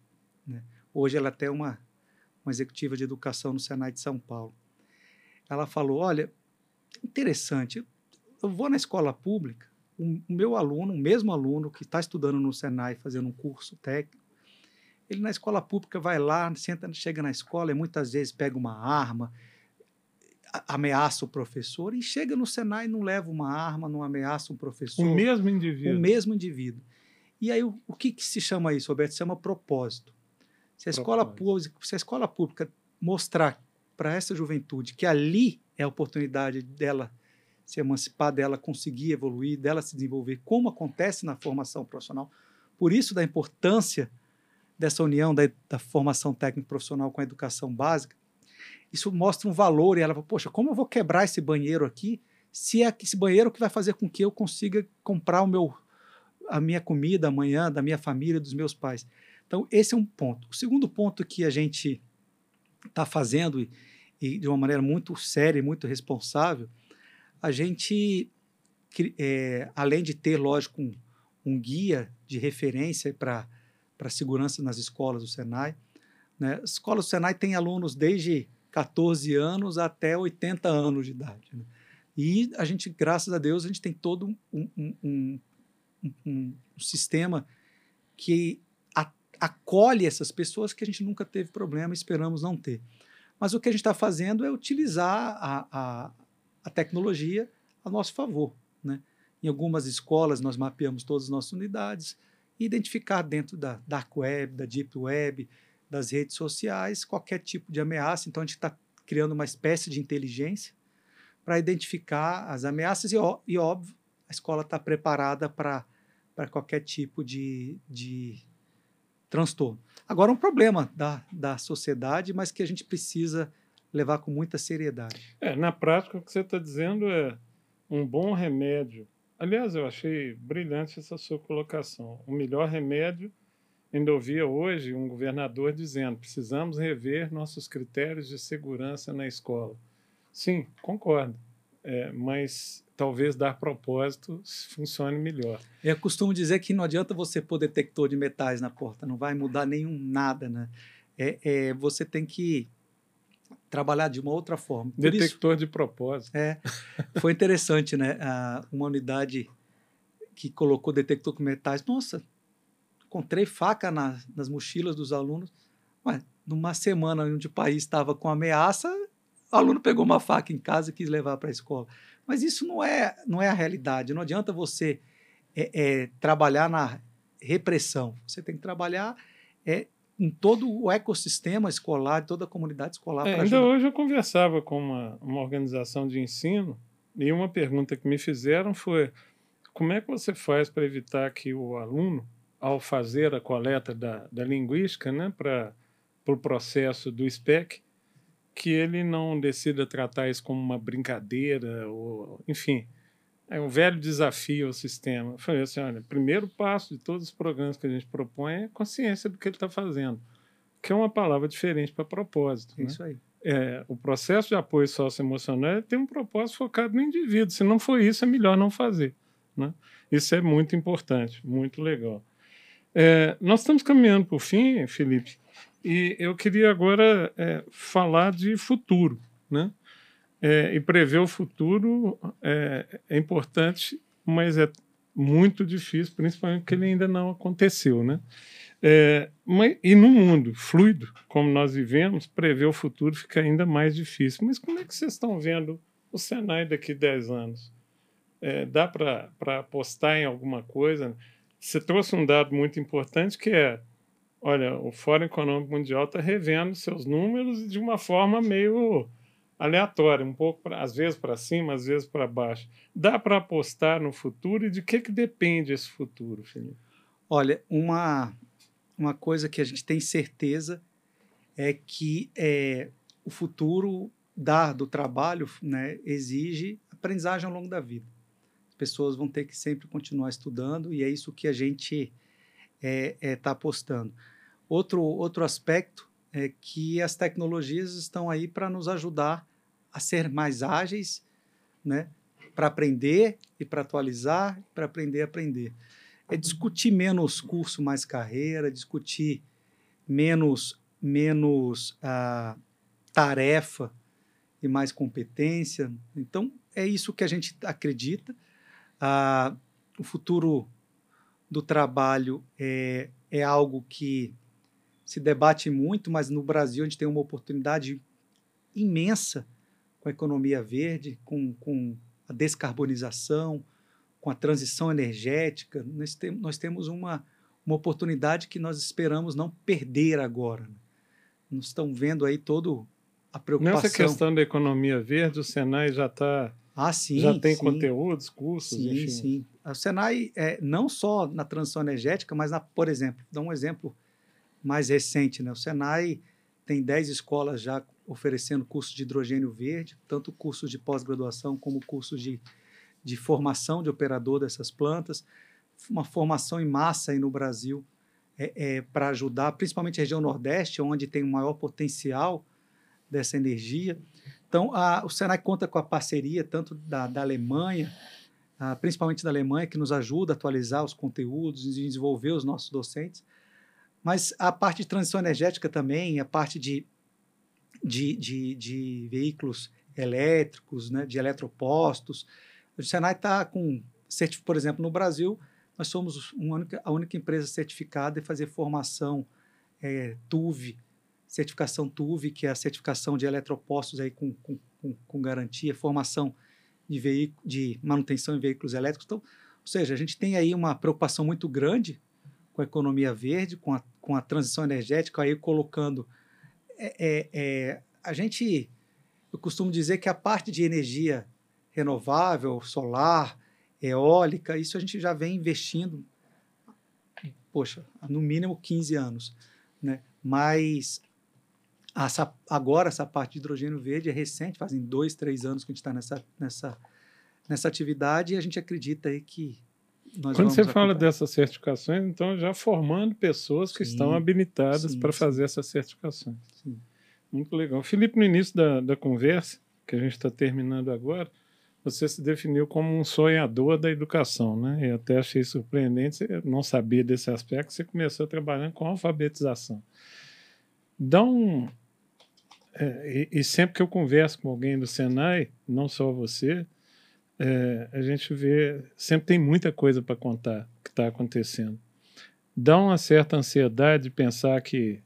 Né? Hoje ela é até uma, uma executiva de educação no Senai de São Paulo. Ela falou: Olha, interessante, eu vou na escola pública, o, o meu aluno, o mesmo aluno que está estudando no Senai, fazendo um curso técnico, ele na escola pública vai lá, senta, chega na escola e muitas vezes pega uma arma, ameaça o professor e chega no Senai e não leva uma arma, não ameaça um professor. O mesmo indivíduo. O mesmo indivíduo. E aí, o, o que, que, se chama isso, Roberto? Se chama propósito. Se a, escola pública, se a escola pública mostrar para essa juventude que ali é a oportunidade dela se emancipar, dela conseguir evoluir, dela se desenvolver, como acontece na formação profissional, por isso da importância dessa união da, da formação técnico profissional com a educação básica, isso mostra um valor e ela fala, poxa, como eu vou quebrar esse banheiro aqui se é esse banheiro que vai fazer com que eu consiga comprar o meu a minha comida amanhã, da minha família, dos meus pais. Então, esse é um ponto. O segundo ponto que a gente está fazendo, e, e, de uma maneira muito séria e muito responsável, a gente, é, além de ter, lógico, um, um guia de referência para segurança nas escolas do Senai, né? As escolas do Senai têm alunos desde 14 anos até 80 anos de idade. Né? E a gente, graças a Deus, a gente tem todo um, um, um, um sistema que a, acolhe essas pessoas que a gente nunca teve problema, esperamos não ter. Mas o que a gente está fazendo é utilizar a, a, a, tecnologia a nosso favor. Né? Em algumas escolas, nós mapeamos todas as nossas unidades e identificar dentro da dark web, da deep web, das redes sociais qualquer tipo de ameaça. Então, a gente está criando uma espécie de inteligência para identificar as ameaças e, e óbvio, a escola está preparada para qualquer tipo de, de transtorno. Agora, um problema da, da sociedade, mas que a gente precisa levar com muita seriedade. É, na prática, o que você está dizendo é um bom remédio. Aliás, eu achei brilhante essa sua colocação. O melhor remédio Ainda ouvia hoje um governador dizendo: precisamos rever nossos critérios de segurança na escola. Sim, concordo, é, mas talvez dar propósito funcione melhor. Eu costumo dizer que não adianta você pôr detector de metais na porta, não vai mudar nenhum nada, né? É, é você tem que trabalhar de uma outra forma. Por detector isso, de propósito. É, foi interessante, né? uma unidade que colocou detector com metais. Nossa, encontrei faca na, nas mochilas dos alunos. Mas numa semana onde o país estava com ameaça, o aluno pegou uma faca em casa e quis levar para a escola. Mas isso não é, não é a realidade. Não adianta você é, é, trabalhar na repressão. Você tem que trabalhar é, em todo o ecossistema escolar, toda a comunidade escolar. É, ainda ajudar. hoje eu conversava com uma, uma organização de ensino e uma pergunta que me fizeram foi como é que você faz para evitar que o aluno ao fazer a coleta da, da linguística né, para o pro processo do SPEC, que ele não decida tratar isso como uma brincadeira, ou, enfim, é um velho desafio ao sistema. Eu falei assim: olha, o primeiro passo de todos os programas que a gente propõe é consciência do que ele está fazendo, que é uma palavra diferente para propósito. Né? Isso aí. É, o processo de apoio socioemocional tem um propósito focado no indivíduo. Se não for isso, é melhor não fazer. Né? Isso é muito importante, muito legal. É, nós estamos caminhando para o fim, Felipe, e eu queria agora é, falar de futuro. Né? É, e prever o futuro é, é, importante, mas é muito difícil, principalmente porque ele ainda não aconteceu. Né? É, mas, e no mundo fluido, como nós vivemos, prever o futuro fica ainda mais difícil. Mas como é que vocês estão vendo o Senai daqui a 10 anos? É, dá para apostar em alguma coisa? Você trouxe um dado muito importante que é, olha, o Fórum Econômico Mundial está revendo seus números de uma forma meio aleatória, um pouco, pra, às vezes para cima, às vezes para baixo. Dá para apostar no futuro e de que, que depende esse futuro, Felipe? Olha, uma, uma coisa que a gente tem certeza é que é, o futuro da, do trabalho né, exige aprendizagem ao longo da vida. As pessoas vão ter que sempre continuar estudando e é isso que a gente está é, é, tá apostando. Outro, outro aspecto é que as tecnologias estão aí para nos ajudar a ser mais ágeis, né, para aprender e para atualizar, para aprender a aprender é discutir menos curso, mais carreira, discutir menos, menos ah, tarefa e mais competência. Então, é isso que a gente acredita. Ah, o futuro do trabalho é, é algo que se debate muito, mas no Brasil a gente tem uma oportunidade imensa com a economia verde, com, com a descarbonização, com a transição energética, nós, tem, nós temos uma, uma oportunidade que nós esperamos não perder agora. Né? Nós estamos vendo aí todo a preocupação. Nessa questão da economia verde, o Senai já está. Ah, sim. Já tem sim. conteúdos, cursos, sim, enfim. Sim, O Senai, é, não só na transição energética, mas, na, por exemplo, dá um exemplo mais recente. Né? O Senai tem 10 escolas já oferecendo cursos de hidrogênio verde, tanto cursos de pós-graduação como cursos de de formação de operador dessas plantas, uma formação em massa aí no Brasil é, é para ajudar, principalmente a região Nordeste, onde tem o maior potencial dessa energia. Então, a, o Senai conta com a parceria tanto da, da Alemanha, a, principalmente da Alemanha, que nos ajuda a atualizar os conteúdos e desenvolver os nossos docentes, mas a parte de transição energética também, a parte de, de, de, de veículos elétricos, né, de eletropostos, o Senai está com, por exemplo, no Brasil, nós somos única, a única empresa certificada em fazer formação é, TUV, certificação TUV, que é a certificação de eletropostos aí com, com, com, garantia, formação de, de manutenção em veículos elétricos. Então, ou seja, a gente tem aí uma preocupação muito grande com a economia verde, com a, com a transição energética, aí colocando. É, é, é, a gente, eu costumo dizer que a parte de energia renovável, solar, eólica, isso a gente já vem investindo, poxa, no mínimo 15 anos. Né? Mas essa, agora essa parte de hidrogênio verde é recente, fazem dois, três anos que a gente está nessa, nessa, nessa atividade e a gente acredita aí que nós Quando você fala dessas certificações, então já formando pessoas que sim, estão habilitadas para fazer essas certificações. Sim. Muito legal. Felipe, no início da, da conversa, que a gente está terminando agora, você se definiu como um sonhador da educação, né? Eu até achei surpreendente, você não sabia desse aspecto, você começou trabalhando com alfabetização. Dá um... É, e, e, sempre que eu converso com alguém do Senai, não só você, é, a gente vê, sempre tem muita coisa para contar que está acontecendo. Dá uma certa ansiedade de pensar que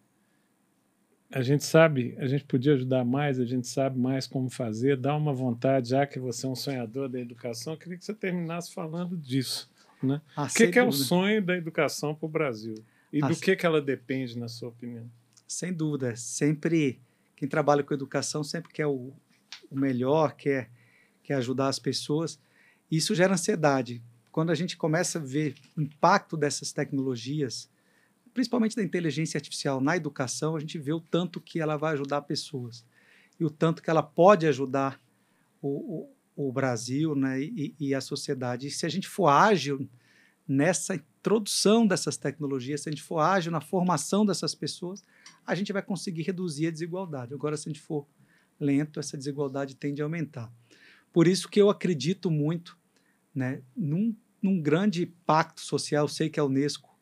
a gente sabe, a gente podia ajudar mais, a gente sabe mais como fazer, dá uma vontade, já que você é um sonhador da educação, eu queria que você terminasse falando disso. Né? Ah, o que, que é o sonho da educação para o Brasil? E ah, do que, que ela depende, na sua opinião? Sem dúvida. Sempre, quem trabalha com educação sempre quer o, o melhor, quer, quer ajudar as pessoas. Isso gera ansiedade. Quando a gente começa a ver o impacto dessas tecnologias, principalmente da inteligência artificial na educação, a gente vê o tanto que ela vai ajudar pessoas e o tanto que ela pode ajudar o, o, o Brasil né, e, e, a sociedade. E se a gente for ágil nessa introdução dessas tecnologias, se a gente for ágil na formação dessas pessoas, a gente vai conseguir reduzir a desigualdade. Agora, se a gente for lento, essa desigualdade tende a aumentar. Por isso que eu acredito muito né, num, num grande pacto social. Eu sei que a Unesco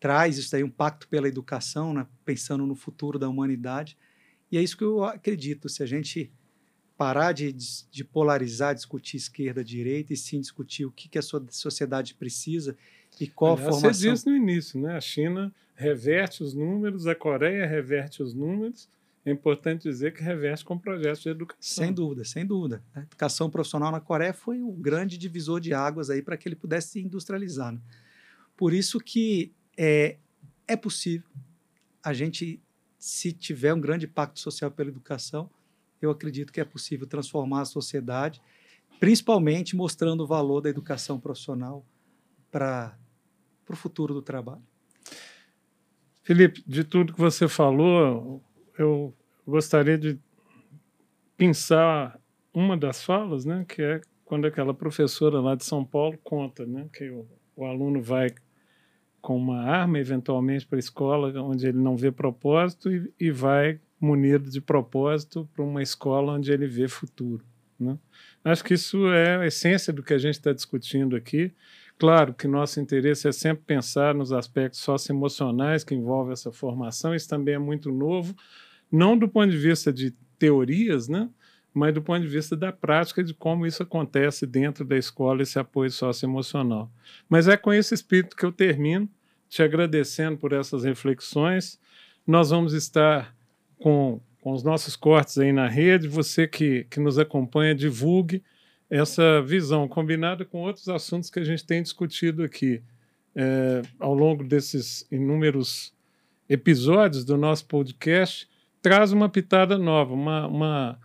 traz isso daí, um pacto pela educação, né? pensando no futuro da humanidade. E é isso que eu acredito. Se a gente parar de, de polarizar, discutir esquerda-direita e sim discutir o que, que a sociedade precisa e qual Aliás, a formação. Você disse no início, né? A China reverte os números, a Coreia reverte os números. É importante dizer que reverte com projetos de educação. Sem dúvida, sem dúvida. A educação profissional na Coreia foi um grande divisor de águas aí para que ele pudesse se industrializar. Né? Por isso que é, é possível a gente, se tiver um grande pacto social pela educação, eu acredito que é possível transformar a sociedade, principalmente mostrando o valor da educação profissional para o futuro do trabalho. Felipe, de tudo que você falou, eu gostaria de pensar uma das falas, né, que é quando aquela professora lá de São Paulo conta, né, que o, o aluno vai com uma arma eventualmente para a escola onde ele não vê propósito e, e vai munido de propósito para uma escola onde ele vê futuro. Né? Acho que isso é a essência do que a gente está discutindo aqui. Claro que nosso interesse é sempre pensar nos aspectos socioemocionais que envolvem essa formação, isso também é muito novo, não do ponto de vista de teorias, né? mas do ponto de vista da prática de como isso acontece dentro da escola, esse apoio socioemocional. Mas é com esse espírito que eu termino, te agradecendo por essas reflexões. Nós vamos estar com, com os nossos cortes aí na rede. Você que, que nos acompanha, divulgue essa visão, combinada com outros assuntos que a gente tem discutido aqui é, ao longo desses inúmeros episódios do nosso podcast. Traz uma pitada nova, uma, uma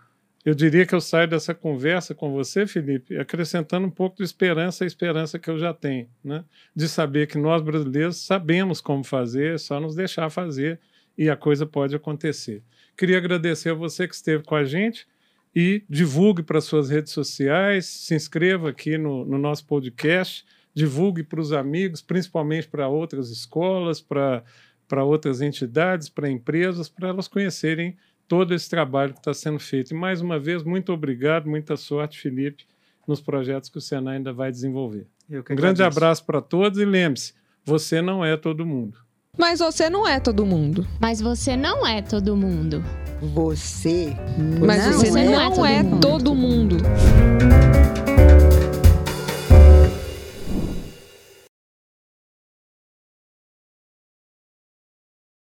eu diria que eu saio dessa conversa com você, Felipe, acrescentando um pouco de esperança, a esperança que eu já tenho, né? de saber que nós brasileiros sabemos como fazer, é só nos deixar fazer e a coisa pode acontecer. Queria agradecer a você que esteve com a gente e divulgue para suas redes sociais, se inscreva aqui no, no nosso podcast, divulgue para os amigos, principalmente para outras escolas, para, para outras entidades, para empresas, para elas conhecerem todo esse trabalho que está sendo feito. E mais uma vez, muito obrigado, muita sorte, Felipe, nos projetos que o Senai ainda vai desenvolver. um grande abraço para todos e lembre-se, você não é todo mundo. Mas você não é todo mundo. Mas você não é todo mundo. Você Mas não você é não todo é todo mundo.